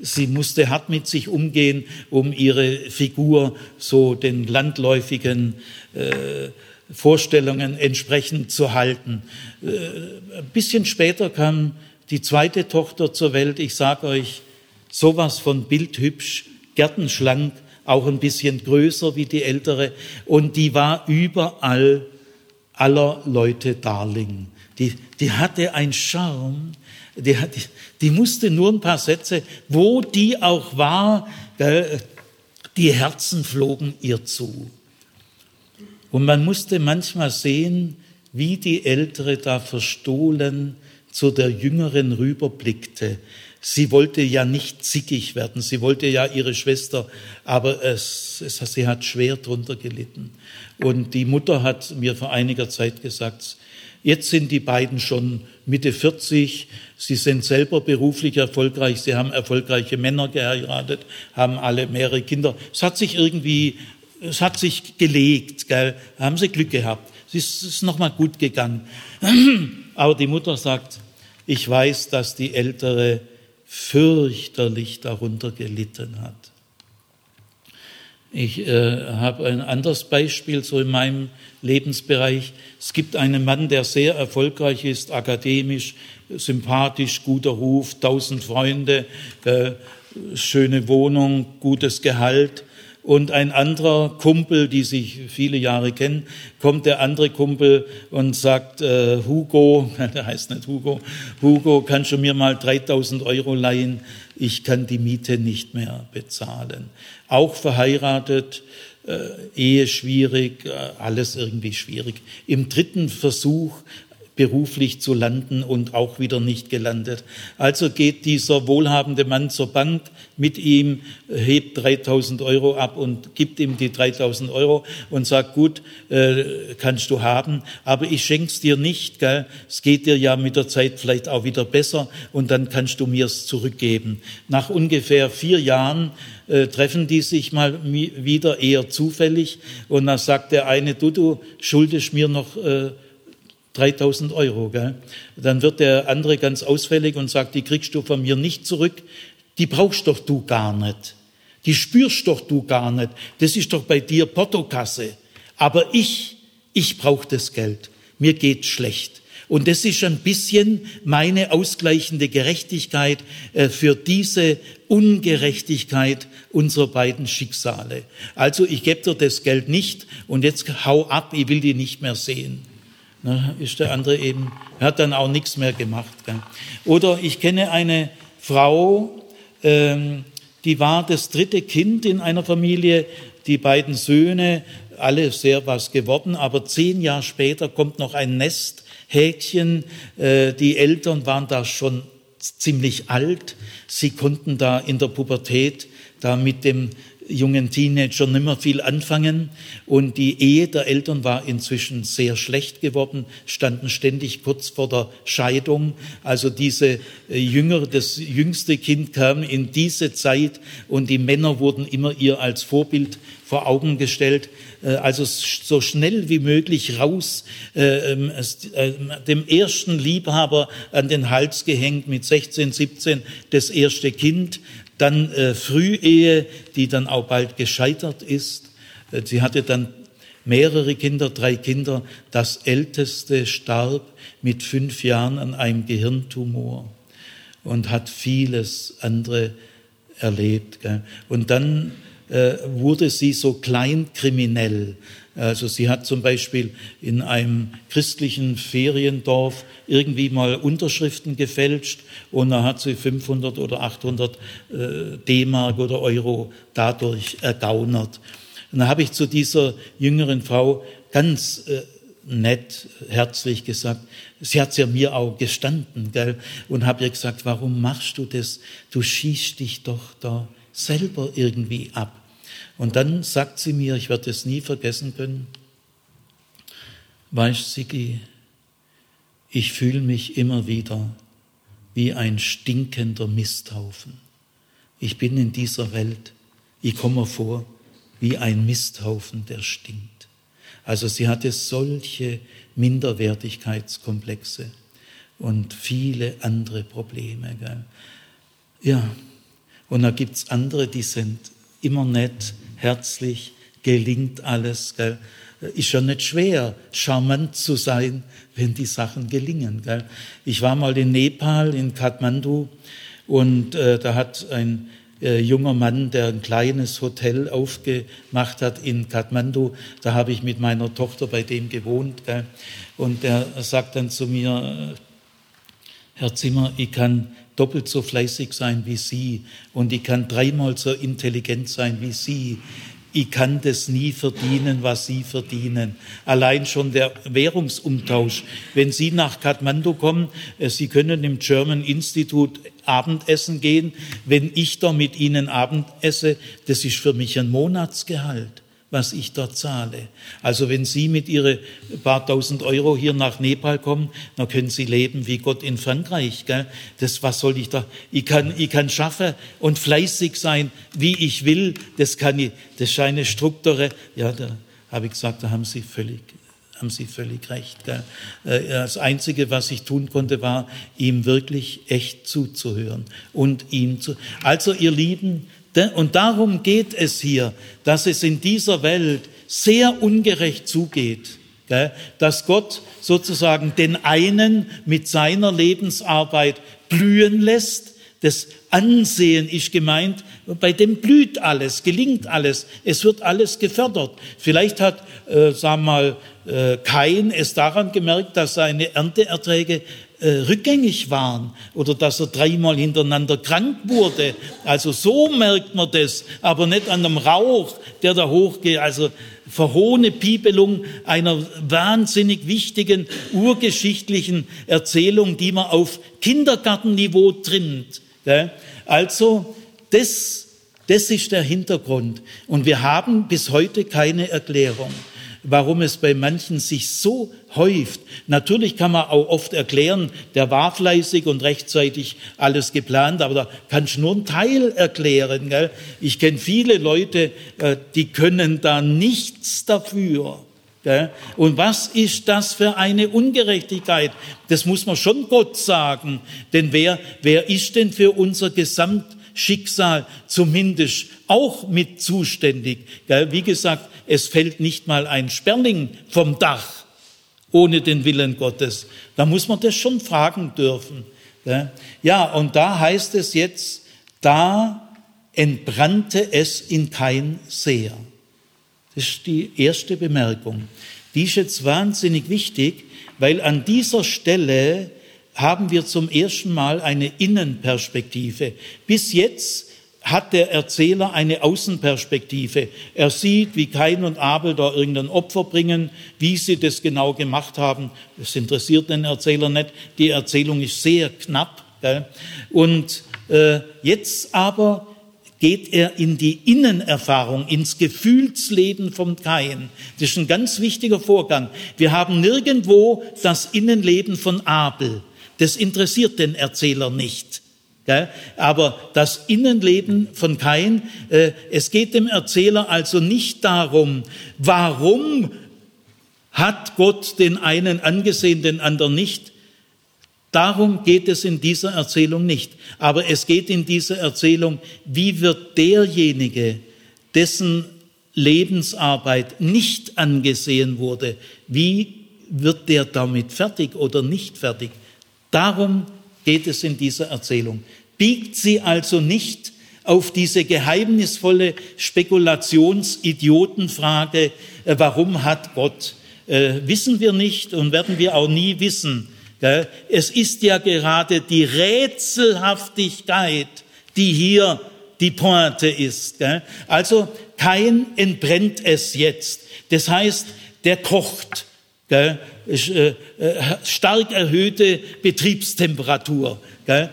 sie musste hart mit sich umgehen, um ihre Figur so den landläufigen äh, Vorstellungen entsprechend zu halten. Äh, ein bisschen später kam die zweite Tochter zur Welt. Ich sage euch, sowas von bildhübsch, gärtenschlank, auch ein bisschen größer wie die ältere. Und die war überall aller Leute Darling. Die, die hatte ein Charme, die, die, die musste nur ein paar Sätze, wo die auch war, die Herzen flogen ihr zu. Und man musste manchmal sehen, wie die Ältere da verstohlen zu der Jüngeren rüberblickte. Sie wollte ja nicht zickig werden, sie wollte ja ihre Schwester, aber es, es, sie hat schwer drunter gelitten. Und die Mutter hat mir vor einiger Zeit gesagt, jetzt sind die beiden schon Mitte 40, sie sind selber beruflich erfolgreich, sie haben erfolgreiche Männer geheiratet, haben alle mehrere Kinder. Es hat sich irgendwie, es hat sich gelegt, gell? haben sie Glück gehabt. Es ist, ist nochmal gut gegangen. Aber die Mutter sagt, ich weiß, dass die ältere fürchterlich darunter gelitten hat. Ich äh, habe ein anderes Beispiel so in meinem Lebensbereich. Es gibt einen Mann, der sehr erfolgreich ist, akademisch, sympathisch, guter Ruf, tausend Freunde, äh, schöne Wohnung, gutes Gehalt und ein anderer Kumpel, die sich viele Jahre kennen, kommt der andere Kumpel und sagt, äh, Hugo, der heißt nicht Hugo, Hugo, kannst du mir mal 3000 Euro leihen? Ich kann die Miete nicht mehr bezahlen. Auch verheiratet, äh, Ehe schwierig, äh, alles irgendwie schwierig. Im dritten Versuch beruflich zu landen und auch wieder nicht gelandet. Also geht dieser wohlhabende Mann zur Bank mit ihm, hebt 3000 Euro ab und gibt ihm die 3000 Euro und sagt, gut, äh, kannst du haben, aber ich schenk's dir nicht, gell? es geht dir ja mit der Zeit vielleicht auch wieder besser und dann kannst du mir's zurückgeben. Nach ungefähr vier Jahren äh, treffen die sich mal wieder eher zufällig und dann sagt der eine, du, du schuldest mir noch äh, 3000 Euro. Gell? Dann wird der andere ganz ausfällig und sagt, die kriegst du von mir nicht zurück, die brauchst doch du gar nicht. Die spürst doch du gar nicht. Das ist doch bei dir Portokasse. Aber ich, ich brauche das Geld. Mir geht's schlecht. Und das ist ein bisschen meine ausgleichende Gerechtigkeit äh, für diese Ungerechtigkeit unserer beiden Schicksale. Also ich gebe dir das Geld nicht und jetzt hau ab, ich will die nicht mehr sehen. Na, ist der andere eben, hat dann auch nichts mehr gemacht. Gell? Oder ich kenne eine Frau, ähm, die war das dritte Kind in einer Familie, die beiden Söhne, alle sehr was geworden, aber zehn Jahre später kommt noch ein Nest Häkchen. Äh, die Eltern waren da schon ziemlich alt. Sie konnten da in der Pubertät da mit dem jungen Teenager nimmer viel anfangen und die Ehe der Eltern war inzwischen sehr schlecht geworden, standen ständig kurz vor der Scheidung. Also diese äh, jüngere, das jüngste Kind kam in diese Zeit und die Männer wurden immer ihr als Vorbild vor Augen gestellt. Äh, also so schnell wie möglich raus, äh, ähm, dem ersten Liebhaber an den Hals gehängt mit 16, 17 das erste Kind dann äh, Frühehe, die dann auch bald gescheitert ist. Äh, sie hatte dann mehrere Kinder, drei Kinder. Das älteste starb mit fünf Jahren an einem Gehirntumor und hat vieles andere erlebt. Gell. Und dann äh, wurde sie so kleinkriminell. Also sie hat zum Beispiel in einem christlichen Feriendorf irgendwie mal Unterschriften gefälscht und da hat sie 500 oder 800 äh, D-Mark oder Euro dadurch ergaunert. Und da habe ich zu dieser jüngeren Frau ganz äh, nett, herzlich gesagt, sie hat ja mir auch gestanden, gell, und habe ihr gesagt, warum machst du das? Du schießt dich doch da selber irgendwie ab. Und dann sagt sie mir, ich werde es nie vergessen können, weißt Sigi, ich fühle mich immer wieder wie ein stinkender Misthaufen. Ich bin in dieser Welt, ich komme vor wie ein Misthaufen, der stinkt. Also sie hatte solche Minderwertigkeitskomplexe und viele andere Probleme. Gell? Ja, und da gibt's andere, die sind immer nett, herzlich, gelingt alles. Gell? Ist ja nicht schwer, charmant zu sein, wenn die Sachen gelingen. Gell? Ich war mal in Nepal, in Kathmandu, und äh, da hat ein äh, junger Mann, der ein kleines Hotel aufgemacht hat in Kathmandu, da habe ich mit meiner Tochter bei dem gewohnt. Gell? Und der sagt dann zu mir, Herr Zimmer, ich kann doppelt so fleißig sein wie Sie und ich kann dreimal so intelligent sein wie Sie. Ich kann das nie verdienen, was Sie verdienen. Allein schon der Währungsumtausch. Wenn Sie nach Kathmandu kommen, äh, Sie können im German Institute Abendessen gehen. Wenn ich da mit Ihnen Abend esse, das ist für mich ein Monatsgehalt was ich dort zahle. Also wenn Sie mit Ihren paar tausend Euro hier nach Nepal kommen, dann können Sie leben wie Gott in Frankreich. Gell? Das, was soll ich da? Ich kann, ich kann schaffen und fleißig sein, wie ich will. Das kann ich. Das ist eine Struktur. Ja, da habe ich gesagt, da haben Sie völlig, haben Sie völlig recht. Gell? Äh, das Einzige, was ich tun konnte, war, ihm wirklich echt zuzuhören und ihm zu. Also, ihr Lieben, und darum geht es hier, dass es in dieser Welt sehr ungerecht zugeht, dass Gott sozusagen den einen mit seiner Lebensarbeit blühen lässt. Das Ansehen ist gemeint, bei dem blüht alles, gelingt alles, es wird alles gefördert. Vielleicht hat, äh, sagen wir mal, äh, Kain es daran gemerkt, dass seine Ernteerträge äh, rückgängig waren oder dass er dreimal hintereinander krank wurde. Also so merkt man das, aber nicht an dem Rauch, der da hochgeht. Also verhohne Piepelung einer wahnsinnig wichtigen urgeschichtlichen Erzählung, die man auf Kindergartenniveau trimmt. Also das, das ist der Hintergrund. Und wir haben bis heute keine Erklärung warum es bei manchen sich so häuft. Natürlich kann man auch oft erklären, der war fleißig und rechtzeitig alles geplant, aber da kannst du nur einen Teil erklären. Gell? Ich kenne viele Leute, äh, die können da nichts dafür. Gell? Und was ist das für eine Ungerechtigkeit? Das muss man schon Gott sagen. Denn wer, wer ist denn für unser Gesamt Schicksal zumindest auch mit zuständig. Wie gesagt, es fällt nicht mal ein Sperling vom Dach ohne den Willen Gottes. Da muss man das schon fragen dürfen. Ja, und da heißt es jetzt, da entbrannte es in kein Seher. Das ist die erste Bemerkung. Die ist jetzt wahnsinnig wichtig, weil an dieser Stelle haben wir zum ersten Mal eine Innenperspektive. Bis jetzt hat der Erzähler eine Außenperspektive. Er sieht, wie Kain und Abel da irgendein Opfer bringen, wie sie das genau gemacht haben. Das interessiert den Erzähler nicht. Die Erzählung ist sehr knapp. Gell? Und äh, jetzt aber geht er in die Innenerfahrung, ins Gefühlsleben von Kain. Das ist ein ganz wichtiger Vorgang. Wir haben nirgendwo das Innenleben von Abel. Das interessiert den Erzähler nicht. Aber das Innenleben von Kain, äh, es geht dem Erzähler also nicht darum, warum hat Gott den einen angesehen, den anderen nicht. Darum geht es in dieser Erzählung nicht. Aber es geht in dieser Erzählung, wie wird derjenige, dessen Lebensarbeit nicht angesehen wurde, wie wird der damit fertig oder nicht fertig? Darum geht es in dieser Erzählung. Biegt sie also nicht auf diese geheimnisvolle Spekulationsidiotenfrage, äh, warum hat Gott, äh, wissen wir nicht und werden wir auch nie wissen. Es ist ja gerade die Rätselhaftigkeit, die hier die Pointe ist. Also kein entbrennt es jetzt. Das heißt, der kocht. Äh, stark erhöhte Betriebstemperatur. Äh,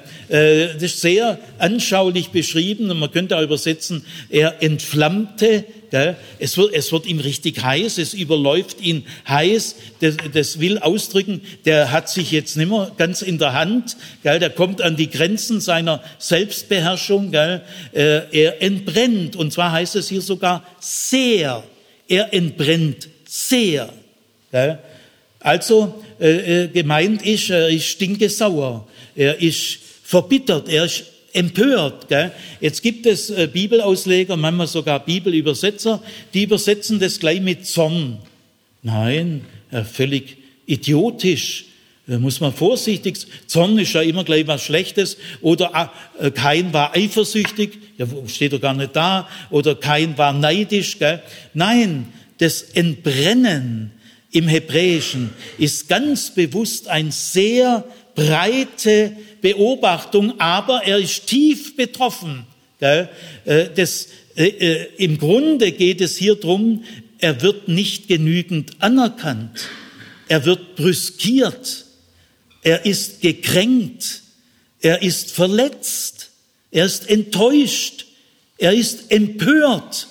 das ist sehr anschaulich beschrieben und man könnte auch übersetzen, er entflammte. Es wird, es wird ihm richtig heiß, es überläuft ihn heiß. Das, das will ausdrücken, der hat sich jetzt nicht mehr ganz in der Hand. Der kommt an die Grenzen seiner Selbstbeherrschung. Äh, er entbrennt und zwar heißt es hier sogar sehr. Er entbrennt sehr. Also äh, gemeint ist, er ist stinkesauer er ist verbittert, er ist empört. Gell? Jetzt gibt es äh, Bibelausleger, manchmal sogar Bibelübersetzer, die übersetzen das gleich mit Zorn. Nein, äh, völlig idiotisch. Da muss man vorsichtig. Zorn ist ja immer gleich was Schlechtes. Oder äh, kein war eifersüchtig. Ja, steht doch gar nicht da. Oder kein war neidisch. Gell? Nein, das Entbrennen im Hebräischen ist ganz bewusst ein sehr breite Beobachtung, aber er ist tief betroffen. Äh, das, äh, äh, Im Grunde geht es hier drum, er wird nicht genügend anerkannt, er wird brüskiert, er ist gekränkt, er ist verletzt, er ist enttäuscht, er ist empört.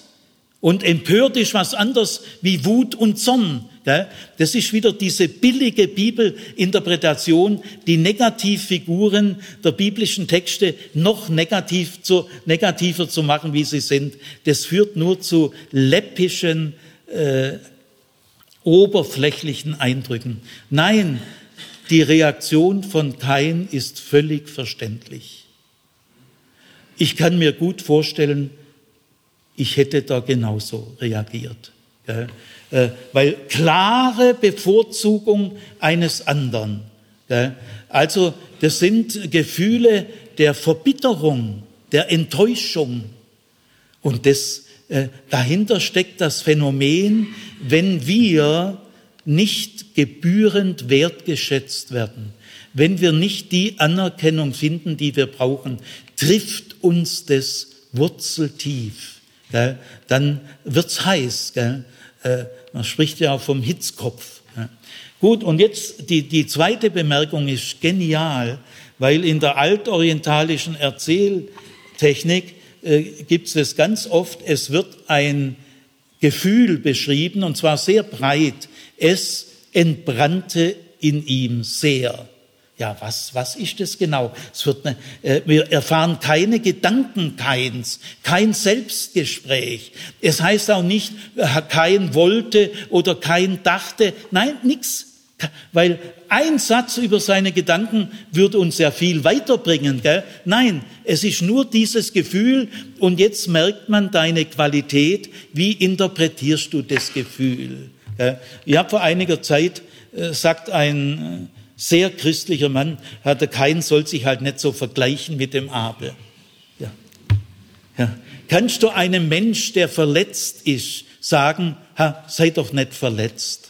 Und empört ist was anderes wie Wut und Zorn. Das ist wieder diese billige Bibelinterpretation, die Negativfiguren der biblischen Texte noch negativ zu, negativer zu machen, wie sie sind. Das führt nur zu läppischen, äh, oberflächlichen Eindrücken. Nein, die Reaktion von Kain ist völlig verständlich. Ich kann mir gut vorstellen, ich hätte da genauso reagiert. Äh, weil klare Bevorzugung eines anderen. Also das sind Gefühle der Verbitterung, der Enttäuschung. Und das, äh, dahinter steckt das Phänomen, wenn wir nicht gebührend wertgeschätzt werden, wenn wir nicht die Anerkennung finden, die wir brauchen, trifft uns das wurzeltief. Dann wird's heiß. Äh, man spricht ja vom Hitzkopf. Gut, und jetzt die, die zweite Bemerkung ist genial, weil in der altorientalischen Erzähltechnik äh, gibt es das ganz oft, es wird ein Gefühl beschrieben, und zwar sehr breit. Es entbrannte in ihm sehr. Ja, was, was ist das genau? Es wird eine, äh, wir erfahren keine Gedanken Keins, kein Selbstgespräch. Es heißt auch nicht, äh, kein wollte oder kein dachte. Nein, nix. Weil ein Satz über seine Gedanken würde uns ja viel weiterbringen. Gell? Nein, es ist nur dieses Gefühl und jetzt merkt man deine Qualität. Wie interpretierst du das Gefühl? Gell? Ich habe vor einiger Zeit, äh, sagt ein äh, sehr christlicher Mann, hatte kein soll sich halt nicht so vergleichen mit dem Abel. Ja. Ja. Kannst du einem Mensch, der verletzt ist, sagen, ha, sei doch nicht verletzt?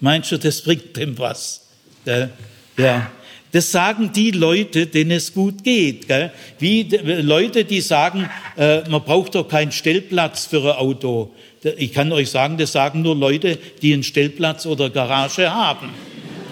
Meinst du, das bringt dem was? Gell? Ja. Das sagen die Leute, denen es gut geht. Gell? Wie Leute, die sagen, äh, man braucht doch keinen Stellplatz für ein Auto. Ich kann euch sagen, das sagen nur Leute, die einen Stellplatz oder Garage haben.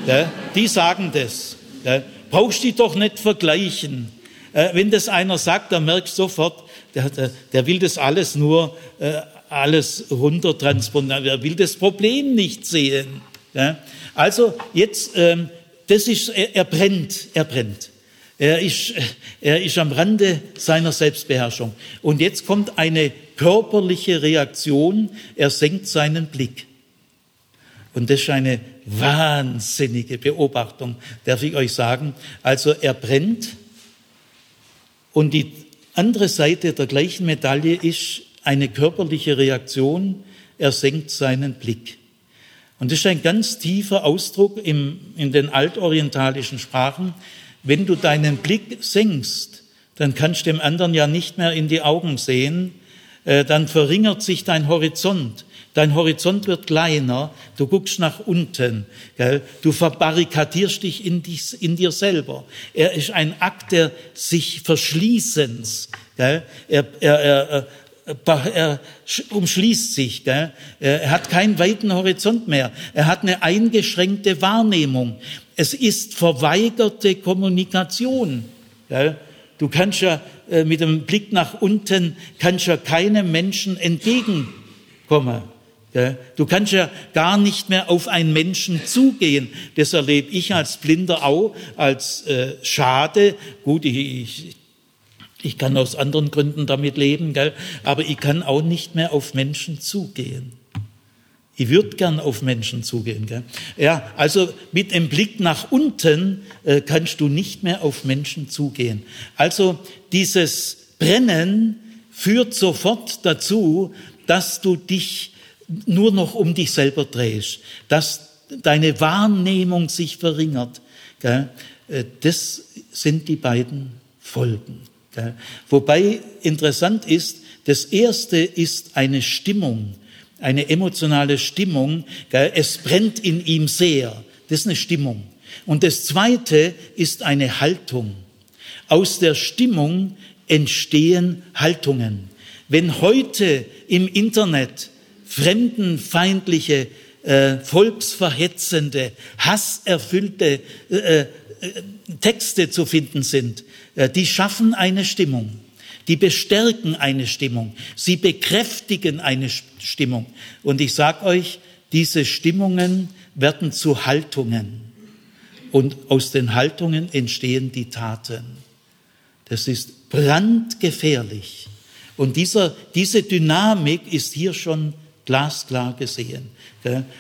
Gell? Die sagen das. Gell? Brauchst die doch nicht vergleichen. Äh, wenn das einer sagt, dann merkst du sofort, der, der, der will das alles nur äh, alles runtertransportieren. Er will das Problem nicht sehen. Ja? Also jetzt, ähm, das ist, er, er brennt, er brennt. Er ist, er ist am Rande seiner Selbstbeherrschung. Und jetzt kommt eine körperliche Reaktion. Er senkt seinen Blick. Und das ist eine wahnsinnige Beobachtung, darf ich euch sagen. Also er brennt. Und die andere Seite der gleichen Medaille ist eine körperliche Reaktion. Er senkt seinen Blick. Und das ist ein ganz tiefer Ausdruck im, in den altorientalischen Sprachen. Wenn du deinen Blick senkst, dann kannst du dem anderen ja nicht mehr in die Augen sehen, äh, dann verringert sich dein Horizont. Dein Horizont wird kleiner, du guckst nach unten, gell? du verbarrikadierst dich in, dich in, dir selber. Er ist ein Akt der sich Verschließens. Gell? Er, er, er, er umschließt sich. Gell? Er hat keinen weiten Horizont mehr. Er hat eine eingeschränkte Wahrnehmung. Es ist verweigerte Kommunikation. Gell? Du kannst ja äh, mit dem Blick nach unten, kannst ja keinem Menschen entgegenkommen. Du kannst ja gar nicht mehr auf einen Menschen zugehen. Das erlebe ich als Blinder auch als äh, schade. Gut, ich, ich ich kann aus anderen Gründen damit leben, gell? aber ich kann auch nicht mehr auf Menschen zugehen. Ich würde gern auf Menschen zugehen. Gell? Ja, also mit dem Blick nach unten äh, kannst du nicht mehr auf Menschen zugehen. Also dieses Brennen führt sofort dazu, dass du dich nur noch um dich selber drehst, dass deine Wahrnehmung sich verringert. Gell? Äh, das sind die beiden Folgen. Wobei interessant ist, das erste ist eine Stimmung, eine emotionale Stimmung. Es brennt in ihm sehr. Das ist eine Stimmung. Und das zweite ist eine Haltung. Aus der Stimmung entstehen Haltungen. Wenn heute im Internet fremdenfeindliche, äh, volksverhetzende, hasserfüllte äh, äh, Texte zu finden sind, äh, die schaffen eine Stimmung, die bestärken eine Stimmung, sie bekräftigen eine Stimmung. Und ich sage euch, diese Stimmungen werden zu Haltungen. Und aus den Haltungen entstehen die Taten. Das ist brandgefährlich. Und dieser, diese Dynamik ist hier schon glasklar gesehen.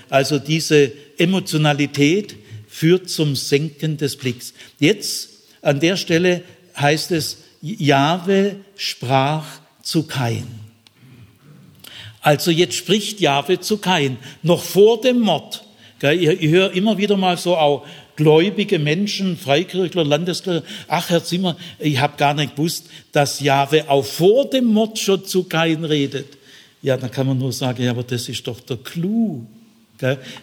Also diese Emotionalität führt zum Senken des Blicks. Jetzt an der Stelle heißt es, Jahwe sprach zu Kain. Also jetzt spricht Jahwe zu Kain, noch vor dem Mord. Ich höre immer wieder mal so auch gläubige Menschen, Freikirchler, Landeskirche, ach Herr Zimmer, ich habe gar nicht gewusst, dass Jahwe auch vor dem Mord schon zu Kain redet. Ja, dann kann man nur sagen, ja, aber das ist doch der Clou.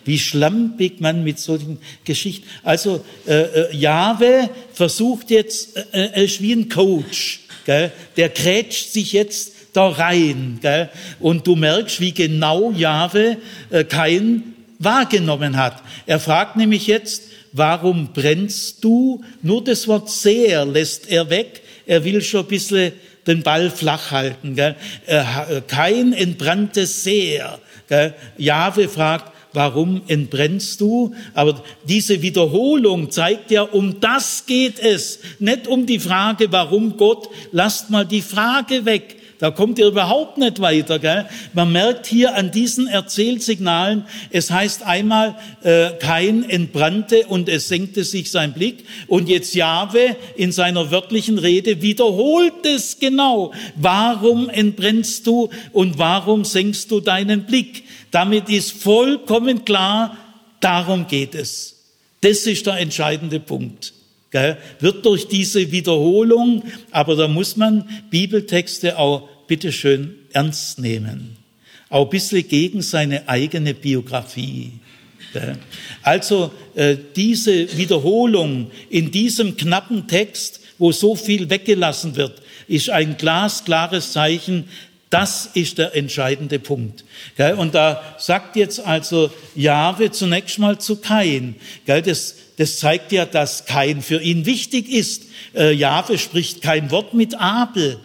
Wie schlampig man mit solchen Geschichten. Also äh, äh, Jahwe versucht jetzt, äh, äh, ist wie ein Coach, gell? der grätscht sich jetzt da rein. Gell? Und du merkst, wie genau Jahwe äh, kein wahrgenommen hat. Er fragt nämlich jetzt, warum brennst du? Nur das Wort sehr lässt er weg. Er will schon ein bisschen den Ball flach halten. Gell? Äh, kein entbranntes sehr. Gell? Jahwe fragt, warum entbrennst du? Aber diese Wiederholung zeigt ja, um das geht es. Nicht um die Frage, warum Gott, lasst mal die Frage weg. Da kommt ihr überhaupt nicht weiter. Gell? Man merkt hier an diesen Erzählsignalen, es heißt einmal, äh, Kain entbrannte und es senkte sich sein Blick. Und jetzt Jahwe in seiner wörtlichen Rede wiederholt es genau. Warum entbrennst du und warum senkst du deinen Blick? Damit ist vollkommen klar, darum geht es. Das ist der entscheidende Punkt. Gell? Wird durch diese Wiederholung, aber da muss man Bibeltexte auch bitteschön ernst nehmen. Auch ein bisschen gegen seine eigene Biografie. Also äh, diese Wiederholung in diesem knappen Text, wo so viel weggelassen wird, ist ein glasklares Zeichen, das ist der entscheidende Punkt. Und da sagt jetzt also Jahwe zunächst mal zu Kain. Das, das zeigt ja, dass Kain für ihn wichtig ist. Äh, Jahwe spricht kein Wort mit Abel.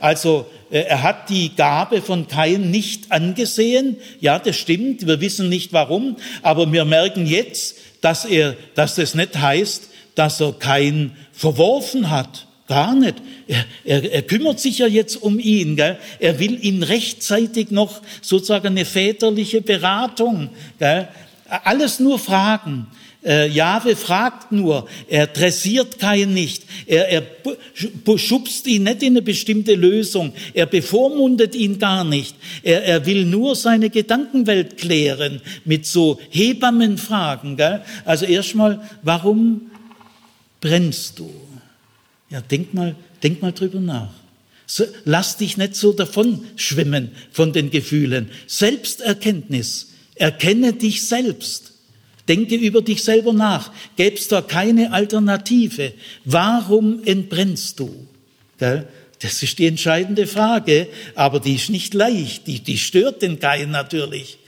Also äh, er hat die Gabe von Kain nicht angesehen. Ja, das stimmt. Wir wissen nicht warum. Aber wir merken jetzt, dass er, dass das nicht heißt, dass er Kain verworfen hat. Gar nicht. Er, er, er kümmert sich ja jetzt um ihn. Gell? Er will ihn rechtzeitig noch sozusagen eine väterliche Beratung. Gell? Alles nur Fragen. Äh, Jahwe fragt nur, er dressiert keinen nicht, er, er schubst ihn nicht in eine bestimmte Lösung, er bevormundet ihn gar nicht, er, er will nur seine Gedankenwelt klären mit so Hebammenfragen. Gell? Also erstmal, warum brennst du? Ja, denk mal, denk mal drüber nach. So, lass dich nicht so davon schwimmen von den Gefühlen. Selbsterkenntnis. Erkenne dich selbst. Denke über dich selber nach. Gäb's da keine Alternative? Warum entbrennst du? Das ist die entscheidende Frage, aber die ist nicht leicht. Die, die stört den Geil natürlich.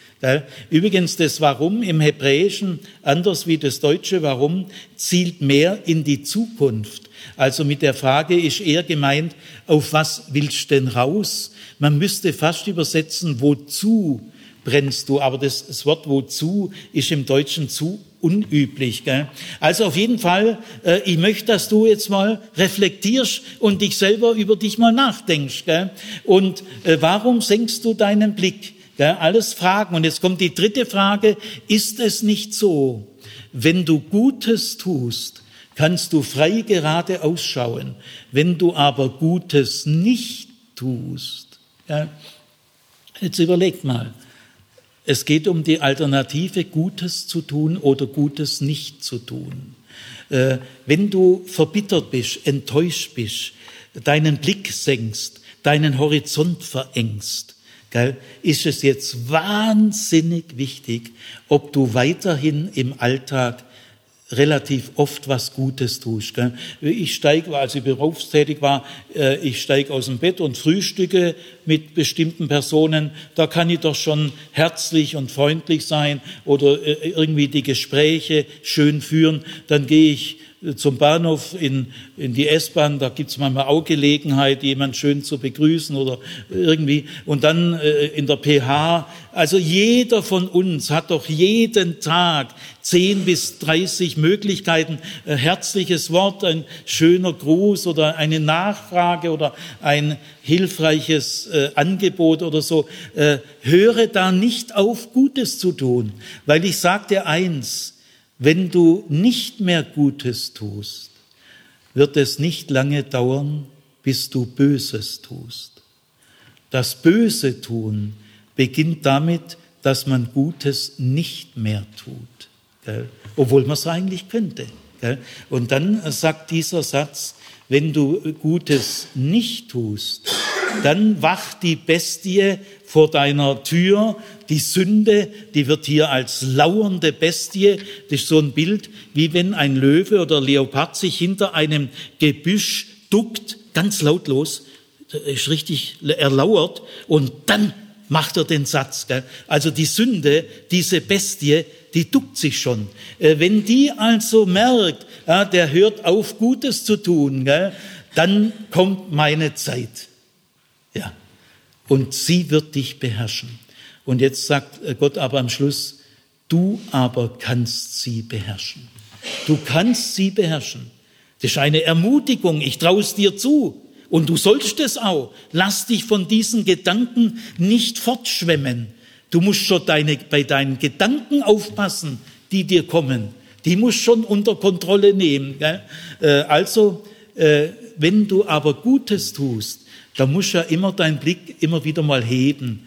Übrigens, das Warum im Hebräischen, anders wie das Deutsche Warum, zielt mehr in die Zukunft. Also mit der Frage ist eher gemeint, auf was willst du denn raus? Man müsste fast übersetzen, wozu brennst du? Aber das, das Wort wozu ist im Deutschen zu unüblich. Gell? Also auf jeden Fall, äh, ich möchte, dass du jetzt mal reflektierst und dich selber über dich mal nachdenkst. Gell? Und äh, warum senkst du deinen Blick? Ja, alles Fragen. Und jetzt kommt die dritte Frage. Ist es nicht so, wenn du Gutes tust, kannst du frei gerade ausschauen. Wenn du aber Gutes nicht tust, ja, jetzt überlegt mal. Es geht um die Alternative, Gutes zu tun oder Gutes nicht zu tun. Äh, wenn du verbittert bist, enttäuscht bist, deinen Blick senkst, deinen Horizont verengst, ist es jetzt wahnsinnig wichtig, ob du weiterhin im Alltag relativ oft was Gutes tust. Gell? Ich steige, als ich berufstätig war, äh, ich steige aus dem Bett und frühstücke mit bestimmten Personen. Da kann ich doch schon herzlich und freundlich sein oder äh, irgendwie die Gespräche schön führen. Dann gehe ich zum Bahnhof in, in die S-Bahn, da gibt's manchmal auch Gelegenheit, jemand schön zu begrüßen oder irgendwie. Und dann äh, in der PH, also jeder von uns hat doch jeden Tag zehn bis dreißig Möglichkeiten, ein herzliches Wort, ein schöner Gruß oder eine Nachfrage oder ein hilfreiches äh, Angebot oder so. Äh, höre da nicht auf, Gutes zu tun, weil ich sage dir eins, wenn du nicht mehr Gutes tust, wird es nicht lange dauern, bis du Böses tust. Das Böse tun beginnt damit, dass man Gutes nicht mehr tut, gell? obwohl man es eigentlich könnte. Gell? Und dann sagt dieser Satz, wenn du Gutes nicht tust, dann wacht die Bestie vor deiner Tür. Die Sünde, die wird hier als lauernde Bestie, das ist so ein Bild, wie wenn ein Löwe oder Leopard sich hinter einem Gebüsch duckt, ganz lautlos, ist richtig erlauert und dann macht er den Satz. Gell? Also die Sünde, diese Bestie, die duckt sich schon. Äh, wenn die also merkt, ja, der hört auf, Gutes zu tun, gell, dann kommt meine Zeit. Ja. Und sie wird dich beherrschen. Und jetzt sagt Gott aber am Schluss, du aber kannst sie beherrschen. Du kannst sie beherrschen. Das ist eine Ermutigung. Ich traue es dir zu. Und du sollst es auch. Lass dich von diesen Gedanken nicht fortschwemmen. Du musst schon deine, bei deinen Gedanken aufpassen, die dir kommen. Die musst schon unter Kontrolle nehmen. Gell? Äh, also, äh, wenn du aber Gutes tust, dann musst du ja immer deinen Blick immer wieder mal heben.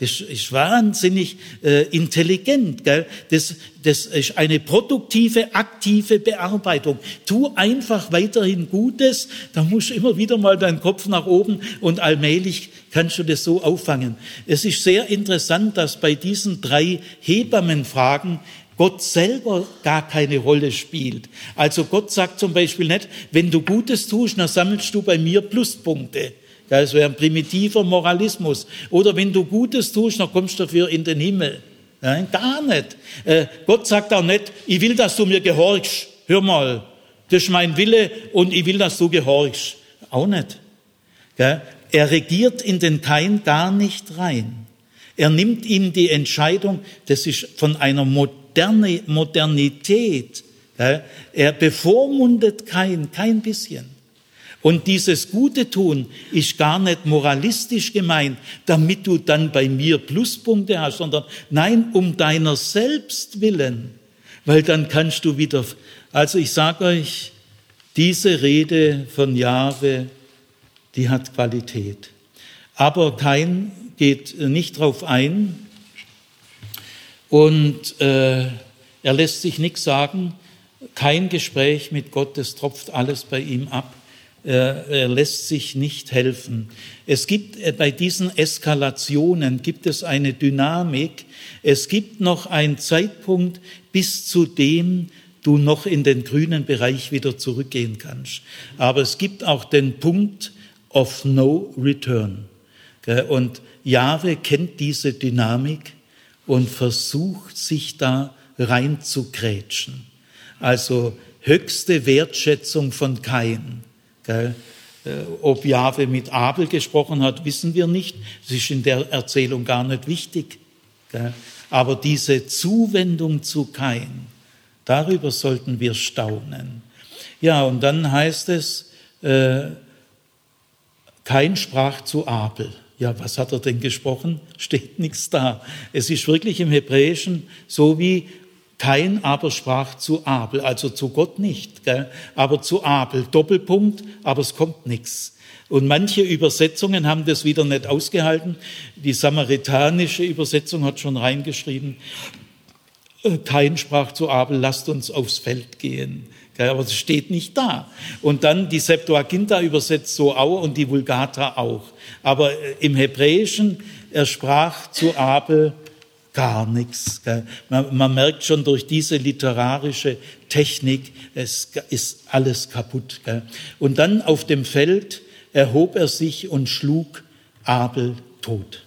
Das ist wahnsinnig äh, intelligent. Das, das ist eine produktive, aktive Bearbeitung. Tu einfach weiterhin Gutes, dann musst du immer wieder mal deinen Kopf nach oben und allmählich kannst du das so auffangen. Es ist sehr interessant, dass bei diesen drei Hebammenfragen Gott selber gar keine Rolle spielt. Also Gott sagt zum Beispiel nicht, wenn du Gutes tust, dann sammelst du bei mir Pluspunkte. Das wäre ein primitiver Moralismus. Oder wenn du Gutes tust, dann kommst du dafür in den Himmel. Nein, gar nicht. Äh, Gott sagt auch nicht, ich will, dass du mir gehorchst. Hör mal, das ist mein Wille und ich will, dass du gehorchst. Auch nicht. Er regiert in den Kain gar nicht rein. Er nimmt ihm die Entscheidung, das ist von einer Moderne, Modernität. Er bevormundet kein, kein bisschen. Und dieses Gute tun ist gar nicht moralistisch gemeint, damit du dann bei mir Pluspunkte hast, sondern nein, um deiner selbst willen. Weil dann kannst du wieder, also ich sage euch, diese Rede von Jahwe, die hat Qualität. Aber kein geht nicht drauf ein und äh, er lässt sich nichts sagen. Kein Gespräch mit Gott, das tropft alles bei ihm ab er lässt sich nicht helfen. Es gibt äh, bei diesen Eskalationen gibt es eine Dynamik. Es gibt noch einen Zeitpunkt, bis zu dem du noch in den grünen Bereich wieder zurückgehen kannst. Aber es gibt auch den Punkt of no return. Und Jahwe kennt diese Dynamik und versucht sich da rein. Also höchste Wertschätzung von Kain Gell? Äh, ob Jahwe mit Abel gesprochen hat, wissen wir nicht. Das ist in der Erzählung gar nicht wichtig. Gell? Aber diese Zuwendung zu Kain, darüber sollten wir staunen. Ja, und dann heißt es, äh, Kain sprach zu Abel. Ja, was hat er denn gesprochen? Steht nichts da. Es ist wirklich im Hebräischen so wie Kain aber sprach zu Abel, also zu Gott nicht, gell? aber zu Abel. Doppelpunkt, aber es kommt nichts. Und manche Übersetzungen haben das wieder nicht ausgehalten. Die samaritanische Übersetzung hat schon reingeschrieben, äh, Kain sprach zu Abel, lasst uns aufs Feld gehen. Aber es steht nicht da. Und dann die Septuaginta übersetzt so auch und die Vulgata auch. Aber äh, im Hebräischen, er sprach zu Abel, gar nichts. Man, man, merkt schon durch diese literarische Technik, es ist alles kaputt. Und dann auf dem Feld erhob er sich und schlug Abel tot.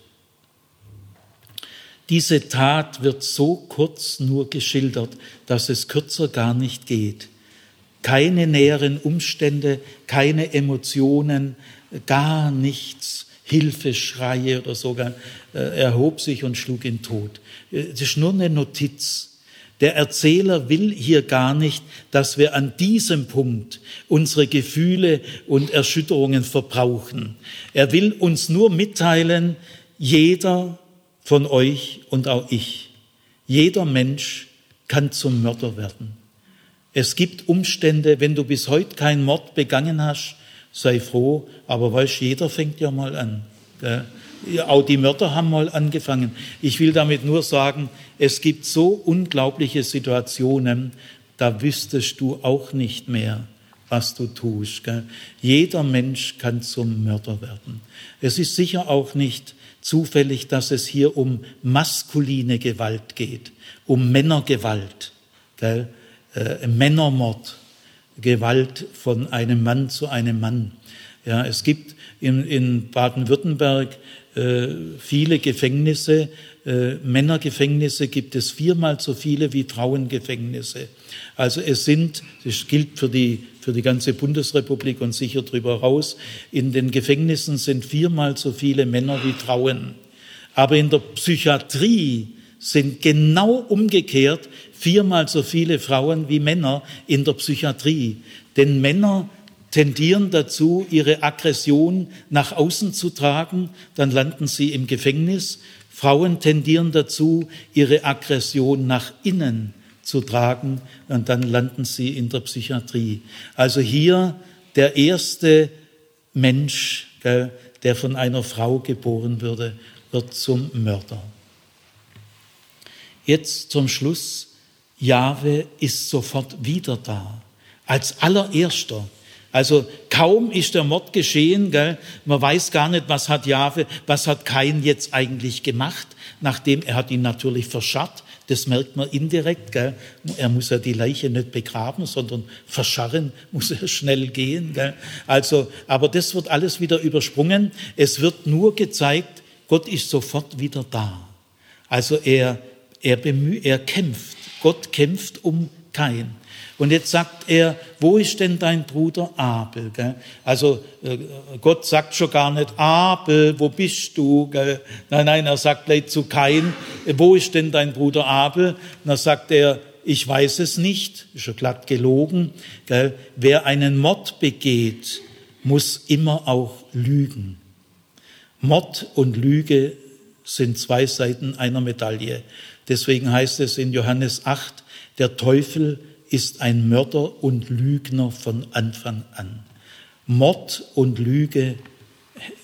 Diese Tat wird so kurz nur geschildert, dass es kürzer gar nicht geht. Keine näheren Umstände, keine Emotionen, gar nichts Hilfeschreie oder sogar, äh, erhob sich und schlug ihn tot. Es ist nur eine Notiz. Der Erzähler will hier gar nicht, dass wir an diesem Punkt unsere Gefühle und Erschütterungen verbrauchen. Er will uns nur mitteilen, jeder von euch und auch ich, jeder Mensch kann zum Mörder werden. Es gibt Umstände, wenn du bis heute keinen Mord begangen hast, sei froh, aber weißt, jeder fängt ja mal an. Ja, auch die Mörder haben mal angefangen. Ich will damit nur sagen, es gibt so unglaubliche Situationen, da wüsstest du auch nicht mehr, was du tust. Gell? Jeder Mensch kann zum Mörder werden. Es ist sicher auch nicht zufällig, dass es hier um maskuline Gewalt geht, um Männergewalt, gell? Äh, Männermord. Gewalt von einem Mann zu einem Mann. Ja, es gibt in, in Baden-Württemberg äh, viele Gefängnisse, äh, Männergefängnisse gibt es viermal so viele wie Frauengefängnisse. Also es sind, das gilt für die, für die ganze Bundesrepublik und sicher drüber raus, in den Gefängnissen sind viermal so viele Männer wie Frauen. Aber in der Psychiatrie sind genau umgekehrt viermal so viele Frauen wie Männer in der Psychiatrie. Denn Männer tendieren dazu, ihre Aggression nach außen zu tragen, dann landen sie im Gefängnis. Frauen tendieren dazu, ihre Aggression nach innen zu tragen und dann landen sie in der Psychiatrie. Also hier der erste Mensch, der von einer Frau geboren würde, wird zum Mörder. Jetzt zum Schluss, Jahwe ist sofort wieder da, als allererster. Also kaum ist der Mord geschehen, gell, man weiß gar nicht, was hat Jahwe, was hat Kain jetzt eigentlich gemacht, nachdem er hat ihn natürlich verscharrt, das merkt man indirekt. Gell? Er muss ja die Leiche nicht begraben, sondern verscharren muss er schnell gehen. Gell? Also, aber das wird alles wieder übersprungen. Es wird nur gezeigt, Gott ist sofort wieder da. Also er, er, bemüht, er kämpft. Gott kämpft um Kain. Und jetzt sagt er, wo ist denn dein Bruder Abel? Also äh, Gott sagt schon gar nicht, Abel, wo bist du? Nein, nein, er sagt gleich zu Kain, wo ist denn dein Bruder Abel? Und dann sagt er, ich weiß es nicht, ist schon glatt gelogen. Wer einen Mord begeht, muss immer auch lügen. Mord und Lüge sind zwei Seiten einer Medaille. Deswegen heißt es in Johannes 8, der Teufel ist ein Mörder und Lügner von Anfang an. Mord und Lüge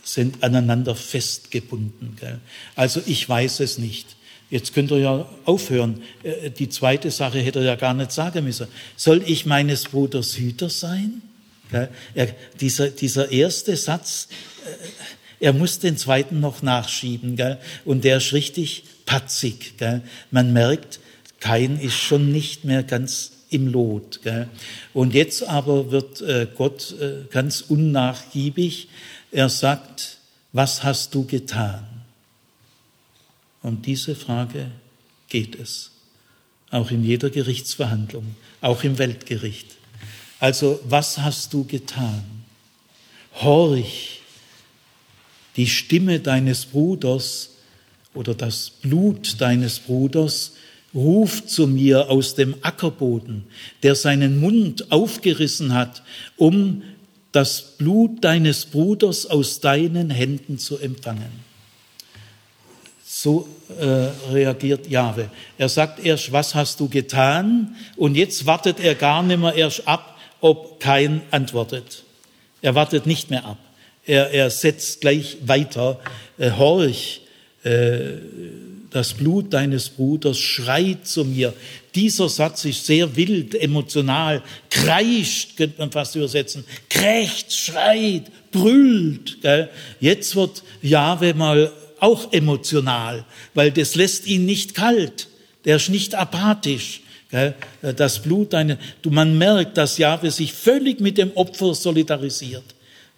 sind aneinander festgebunden. Gell? Also ich weiß es nicht. Jetzt könnt ihr ja aufhören. Äh, die zweite Sache hätte er ja gar nicht sagen müssen. Soll ich meines Bruders Hüter sein? Er, dieser, dieser erste Satz, äh, er muss den zweiten noch nachschieben. Gell? Und der ist richtig patzig. Gell? Man merkt, kein ist schon nicht mehr ganz im Lot. Gell? Und jetzt aber wird äh, Gott äh, ganz unnachgiebig. Er sagt, was hast du getan? Um diese Frage geht es. Auch in jeder Gerichtsverhandlung, auch im Weltgericht. Also, was hast du getan? Horch die Stimme deines Bruders oder das Blut deines Bruders ruft zu mir aus dem Ackerboden, der seinen Mund aufgerissen hat, um das Blut deines Bruders aus deinen Händen zu empfangen. So äh, reagiert Jahwe. Er sagt erst, was hast du getan? Und jetzt wartet er gar nicht mehr erst ab, ob kein antwortet. Er wartet nicht mehr ab. Er, er setzt gleich weiter. Äh, horch, äh, das Blut deines Bruders schreit zu mir. Dieser Satz ist sehr wild, emotional, kreischt, könnte man fast übersetzen, krächzt, schreit, brüllt. Gell? Jetzt wird Jahwe mal auch emotional, weil das lässt ihn nicht kalt. Der ist nicht apathisch. Gell? Das Blut deine, du, man merkt, dass Jahwe sich völlig mit dem Opfer solidarisiert.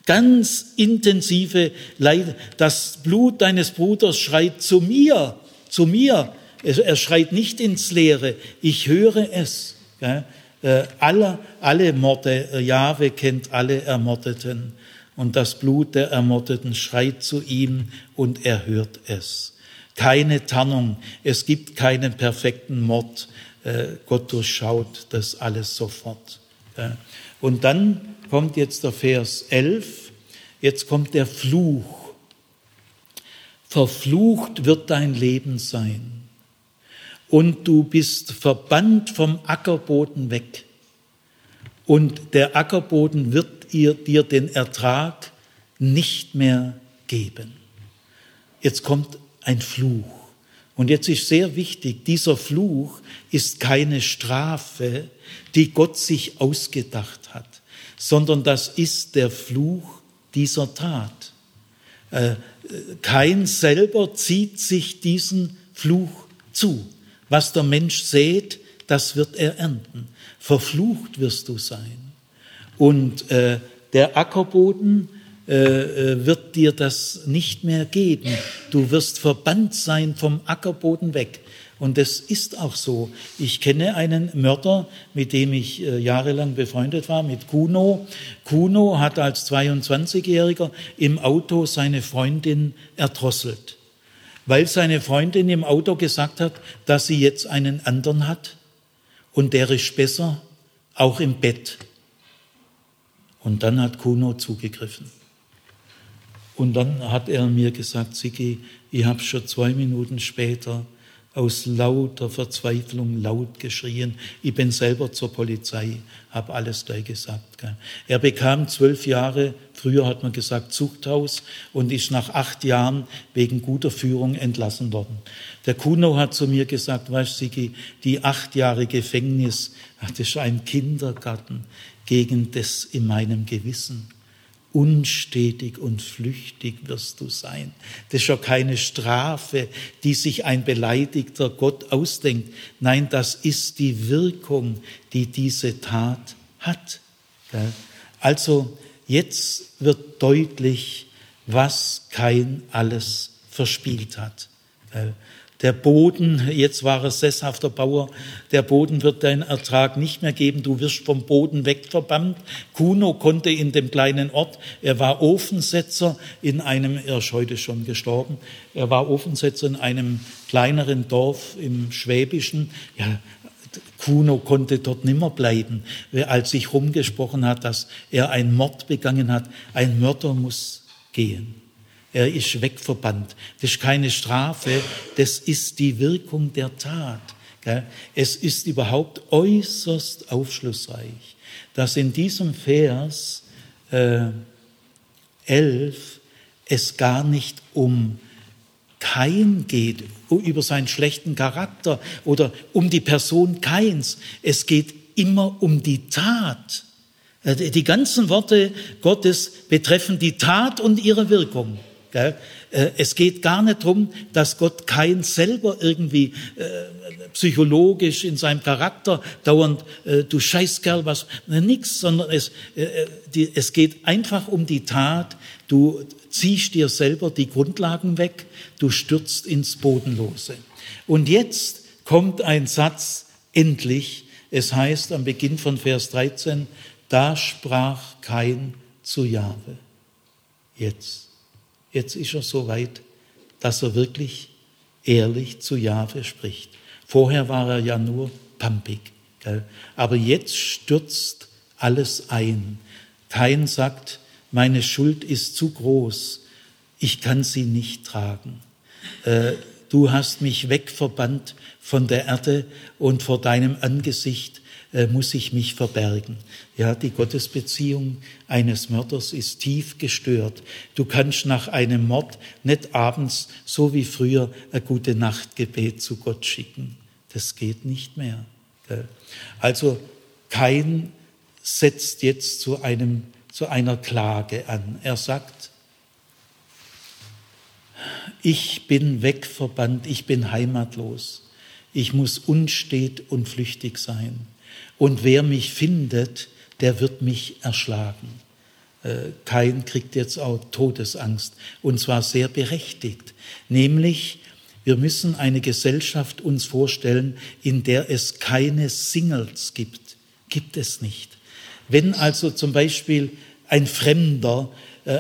Ganz intensive Leid. Das Blut deines Bruders schreit zu mir zu mir. Er schreit nicht ins Leere. Ich höre es. Äh, alle, alle Morde, äh, Jahwe kennt alle Ermordeten. Und das Blut der Ermordeten schreit zu ihm und er hört es. Keine Tarnung. Es gibt keinen perfekten Mord. Äh, Gott durchschaut das alles sofort. Und dann kommt jetzt der Vers 11. Jetzt kommt der Fluch. Verflucht wird dein Leben sein. Und du bist verbannt vom Ackerboden weg. Und der Ackerboden wird ihr, dir den Ertrag nicht mehr geben. Jetzt kommt ein Fluch. Und jetzt ist sehr wichtig, dieser Fluch ist keine Strafe, die Gott sich ausgedacht hat, sondern das ist der Fluch dieser Tat. Äh, kein selber zieht sich diesen Fluch zu. Was der Mensch sät, das wird er ernten. Verflucht wirst du sein. Und äh, der Ackerboden äh, äh, wird dir das nicht mehr geben. Du wirst verbannt sein vom Ackerboden weg. Und das ist auch so. Ich kenne einen Mörder, mit dem ich äh, jahrelang befreundet war, mit Kuno. Kuno hat als 22-Jähriger im Auto seine Freundin erdrosselt, weil seine Freundin im Auto gesagt hat, dass sie jetzt einen anderen hat und der ist besser, auch im Bett. Und dann hat Kuno zugegriffen. Und dann hat er mir gesagt, Siki, ich habe schon zwei Minuten später aus lauter Verzweiflung laut geschrien. Ich bin selber zur Polizei, habe alles gleich gesagt. Er bekam zwölf Jahre, früher hat man gesagt Zuchthaus, und ist nach acht Jahren wegen guter Führung entlassen worden. Der Kuno hat zu mir gesagt, weißt Sigi, die acht Jahre Gefängnis, das ist ein Kindergarten gegen das in meinem Gewissen unstetig und flüchtig wirst du sein. Das ist ja keine Strafe, die sich ein beleidigter Gott ausdenkt. Nein, das ist die Wirkung, die diese Tat hat. Also jetzt wird deutlich, was kein alles verspielt hat. Der Boden, jetzt war er sesshafter Bauer, der Boden wird deinen Ertrag nicht mehr geben, du wirst vom Boden wegverbannt. Kuno konnte in dem kleinen Ort, er war Ofensetzer in einem, er ist heute schon gestorben, er war Ofensetzer in einem kleineren Dorf im Schwäbischen. Ja, Kuno konnte dort nimmer bleiben, als sich rumgesprochen hat, dass er einen Mord begangen hat. Ein Mörder muss gehen er ist wegverbannt. Das ist keine Strafe, das ist die Wirkung der Tat. Es ist überhaupt äußerst aufschlussreich, dass in diesem Vers äh, 11 es gar nicht um Kain geht, über seinen schlechten Charakter oder um die Person Kains. Es geht immer um die Tat. Äh, die ganzen Worte Gottes betreffen die Tat und ihre Wirkung. Äh, es geht gar nicht darum, dass Gott kein selber irgendwie äh, psychologisch in seinem Charakter dauernd, äh, du Scheißkerl, was, nix, sondern es, es geht einfach um die Tat, du ziehst dir selber die Grundlagen weg, du stürzt ins Bodenlose. Und jetzt kommt ein Satz, endlich, es heißt am Beginn von Vers 13, da sprach kein zu Jahwe. Jetzt. Jetzt ist er so weit, dass er wirklich ehrlich zu Jahwe spricht. Vorher war er ja nur pampig. Gell? Aber jetzt stürzt alles ein. Kein sagt, meine Schuld ist zu groß, ich kann sie nicht tragen. Äh, du hast mich wegverbannt von der Erde und vor deinem Angesicht äh, muss ich mich verbergen. Ja, die Gottesbeziehung eines Mörders ist tief gestört. Du kannst nach einem Mord nicht abends, so wie früher, ein gute Nachtgebet zu Gott schicken. Das geht nicht mehr. Also kein setzt jetzt zu einem, zu einer Klage an. Er sagt, ich bin wegverbannt, ich bin heimatlos, ich muss unstet und flüchtig sein. Und wer mich findet, der wird mich erschlagen. Äh, Kain kriegt jetzt auch Todesangst und zwar sehr berechtigt. Nämlich, wir müssen eine Gesellschaft uns vorstellen, in der es keine Singles gibt. Gibt es nicht. Wenn also zum Beispiel ein Fremder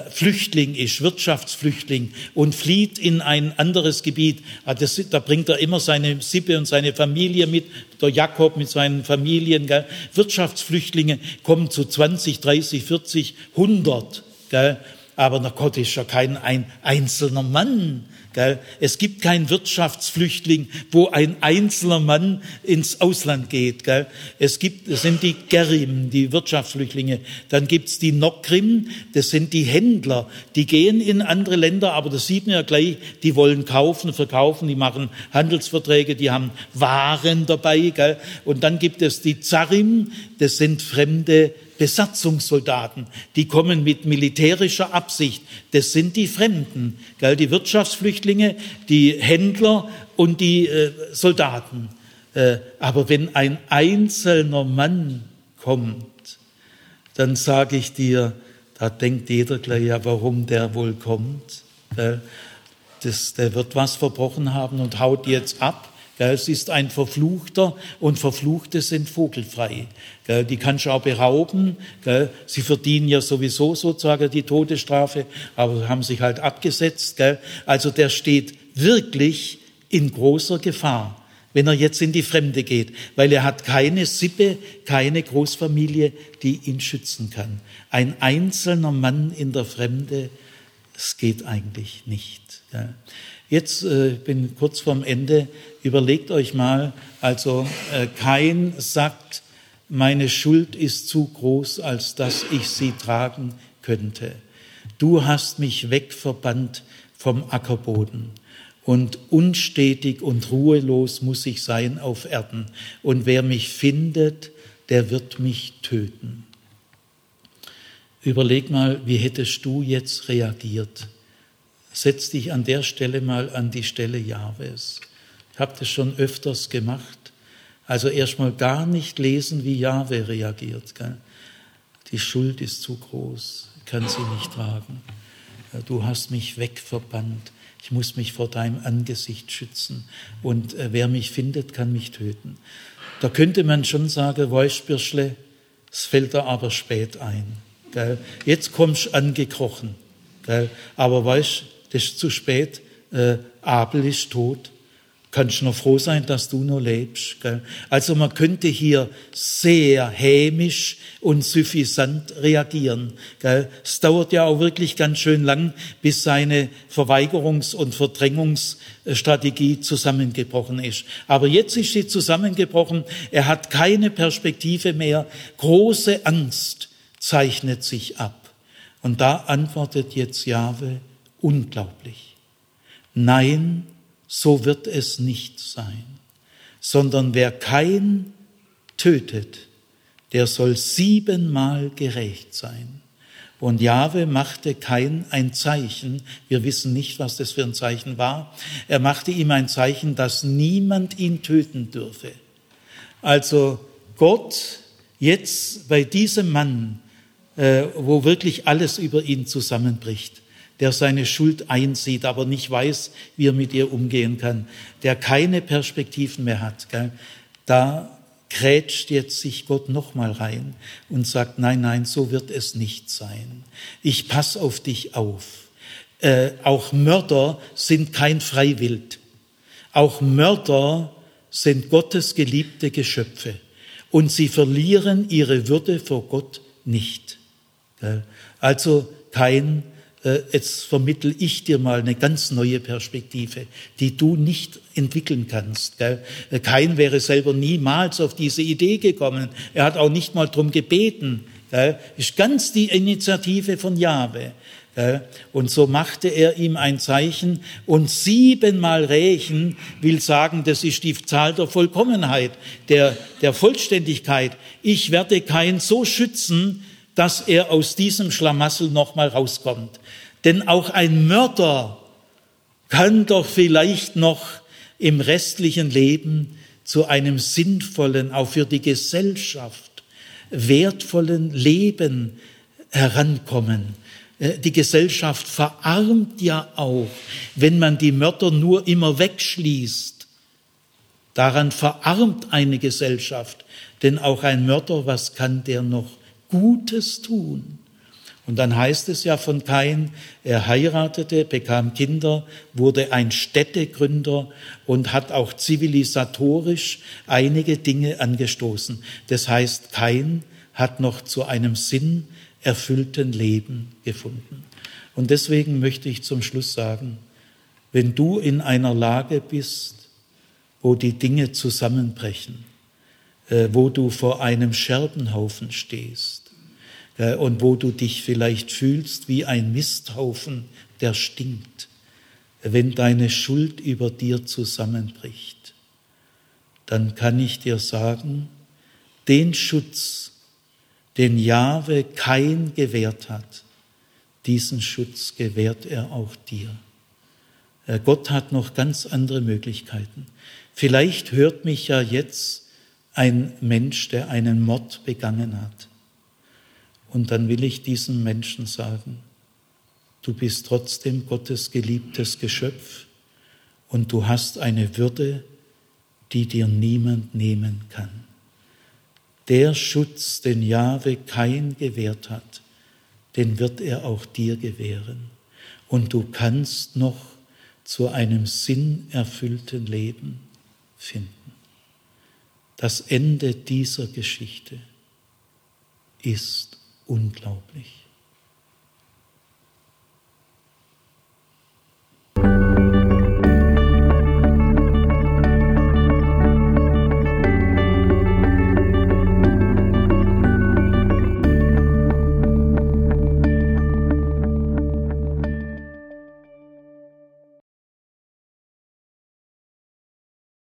Flüchtling ist, Wirtschaftsflüchtling und flieht in ein anderes Gebiet. Ah, das, da bringt er immer seine Sippe und seine Familie mit, der Jakob mit seinen Familien. Gell. Wirtschaftsflüchtlinge kommen zu 20, 30, 40, 100. Gell. Aber der Gott ist ja kein ein einzelner Mann. Es gibt keinen Wirtschaftsflüchtling, wo ein einzelner Mann ins Ausland geht. Es gibt, das sind die Gerim, die Wirtschaftsflüchtlinge. Dann gibt's die Nokrim, das sind die Händler. Die gehen in andere Länder, aber das sieht man ja gleich, die wollen kaufen, verkaufen, die machen Handelsverträge, die haben Waren dabei. Und dann gibt es die Zarim, das sind fremde Besatzungssoldaten, die kommen mit militärischer Absicht. Das sind die Fremden, gell? die Wirtschaftsflüchtlinge, die Händler und die äh, Soldaten. Äh, aber wenn ein einzelner Mann kommt, dann sage ich dir, da denkt jeder gleich, ja, warum der wohl kommt. Gell? Das, der wird was verbrochen haben und haut jetzt ab es ist ein Verfluchter und Verfluchte sind vogelfrei. Die kannst du auch berauben. Sie verdienen ja sowieso sozusagen die Todesstrafe, aber haben sich halt abgesetzt. Also der steht wirklich in großer Gefahr. wenn er jetzt in die Fremde geht, weil er hat keine Sippe, keine Großfamilie, die ihn schützen kann. Ein einzelner Mann in der Fremde, es geht eigentlich nicht. Jetzt äh, bin kurz vorm Ende. Überlegt euch mal, also äh, kein sagt, meine Schuld ist zu groß, als dass ich sie tragen könnte. Du hast mich wegverbannt vom Ackerboden und unstetig und ruhelos muss ich sein auf Erden. Und wer mich findet, der wird mich töten. Überleg mal, wie hättest du jetzt reagiert? Setz dich an der Stelle mal an die Stelle Jahwes. Ich habe das schon öfters gemacht. Also erstmal gar nicht lesen, wie Jahwe reagiert. Gell? Die Schuld ist zu groß, ich kann sie nicht tragen. Du hast mich wegverbannt. Ich muss mich vor deinem Angesicht schützen. Und äh, wer mich findet, kann mich töten. Da könnte man schon sagen, Weißbirschle, es fällt da aber spät ein. Gell? Jetzt kommst du angekrochen. Gell? Aber weißt, das ist zu spät. Äh, Abel ist tot kannst noch froh sein, dass du noch lebst. Gell? Also man könnte hier sehr hämisch und suffisant reagieren. Gell? Es dauert ja auch wirklich ganz schön lang, bis seine Verweigerungs- und Verdrängungsstrategie zusammengebrochen ist. Aber jetzt ist sie zusammengebrochen. Er hat keine Perspektive mehr. Große Angst zeichnet sich ab. Und da antwortet jetzt Jahwe unglaublich. Nein, so wird es nicht sein, sondern wer kein tötet, der soll siebenmal gerecht sein. Und Jahwe machte kein ein Zeichen. Wir wissen nicht, was das für ein Zeichen war. Er machte ihm ein Zeichen, dass niemand ihn töten dürfe. Also Gott jetzt bei diesem Mann, äh, wo wirklich alles über ihn zusammenbricht, der seine Schuld einsieht, aber nicht weiß, wie er mit ihr umgehen kann, der keine Perspektiven mehr hat, gell? da grätscht jetzt sich Gott nochmal rein und sagt, nein, nein, so wird es nicht sein. Ich pass auf dich auf. Äh, auch Mörder sind kein Freiwild. Auch Mörder sind Gottes geliebte Geschöpfe und sie verlieren ihre Würde vor Gott nicht. Also kein jetzt vermittel ich dir mal eine ganz neue Perspektive, die du nicht entwickeln kannst. Gell? Äh, Kain wäre selber niemals auf diese Idee gekommen. Er hat auch nicht mal drum gebeten. Gell? Ist ganz die Initiative von Jahwe. Und so machte er ihm ein Zeichen und siebenmal rächen will sagen, das ist die Zahl der Vollkommenheit, der, der Vollständigkeit. Ich werde kein so schützen, dass er aus diesem Schlamassel nochmal rauskommt. Denn auch ein Mörder kann doch vielleicht noch im restlichen Leben zu einem sinnvollen, auch für die Gesellschaft wertvollen Leben herankommen. Äh, die Gesellschaft verarmt ja auch, wenn man die Mörder nur immer wegschließt. Daran verarmt eine Gesellschaft, denn auch ein Mörder, was kann der noch Gutes tun? Und dann heißt es ja von Kain, er heiratete, bekam Kinder, wurde ein Städtegründer und hat auch zivilisatorisch einige Dinge angestoßen. Das heißt, Kain hat noch zu einem sinnerfüllten Leben gefunden. Und deswegen möchte ich zum Schluss sagen, wenn du in einer Lage bist, wo die Dinge zusammenbrechen, wo du vor einem Scherbenhaufen stehst, und wo du dich vielleicht fühlst wie ein Misthaufen, der stinkt, wenn deine Schuld über dir zusammenbricht, dann kann ich dir sagen, den Schutz, den Jahwe kein gewährt hat, diesen Schutz gewährt er auch dir. Äh, Gott hat noch ganz andere Möglichkeiten. Vielleicht hört mich ja jetzt ein Mensch, der einen Mord begangen hat. Und dann will ich diesen Menschen sagen, du bist trotzdem Gottes geliebtes Geschöpf und du hast eine Würde, die dir niemand nehmen kann. Der Schutz, den Jahwe kein gewährt hat, den wird er auch dir gewähren. Und du kannst noch zu einem sinnerfüllten Leben finden. Das Ende dieser Geschichte ist unglaublich.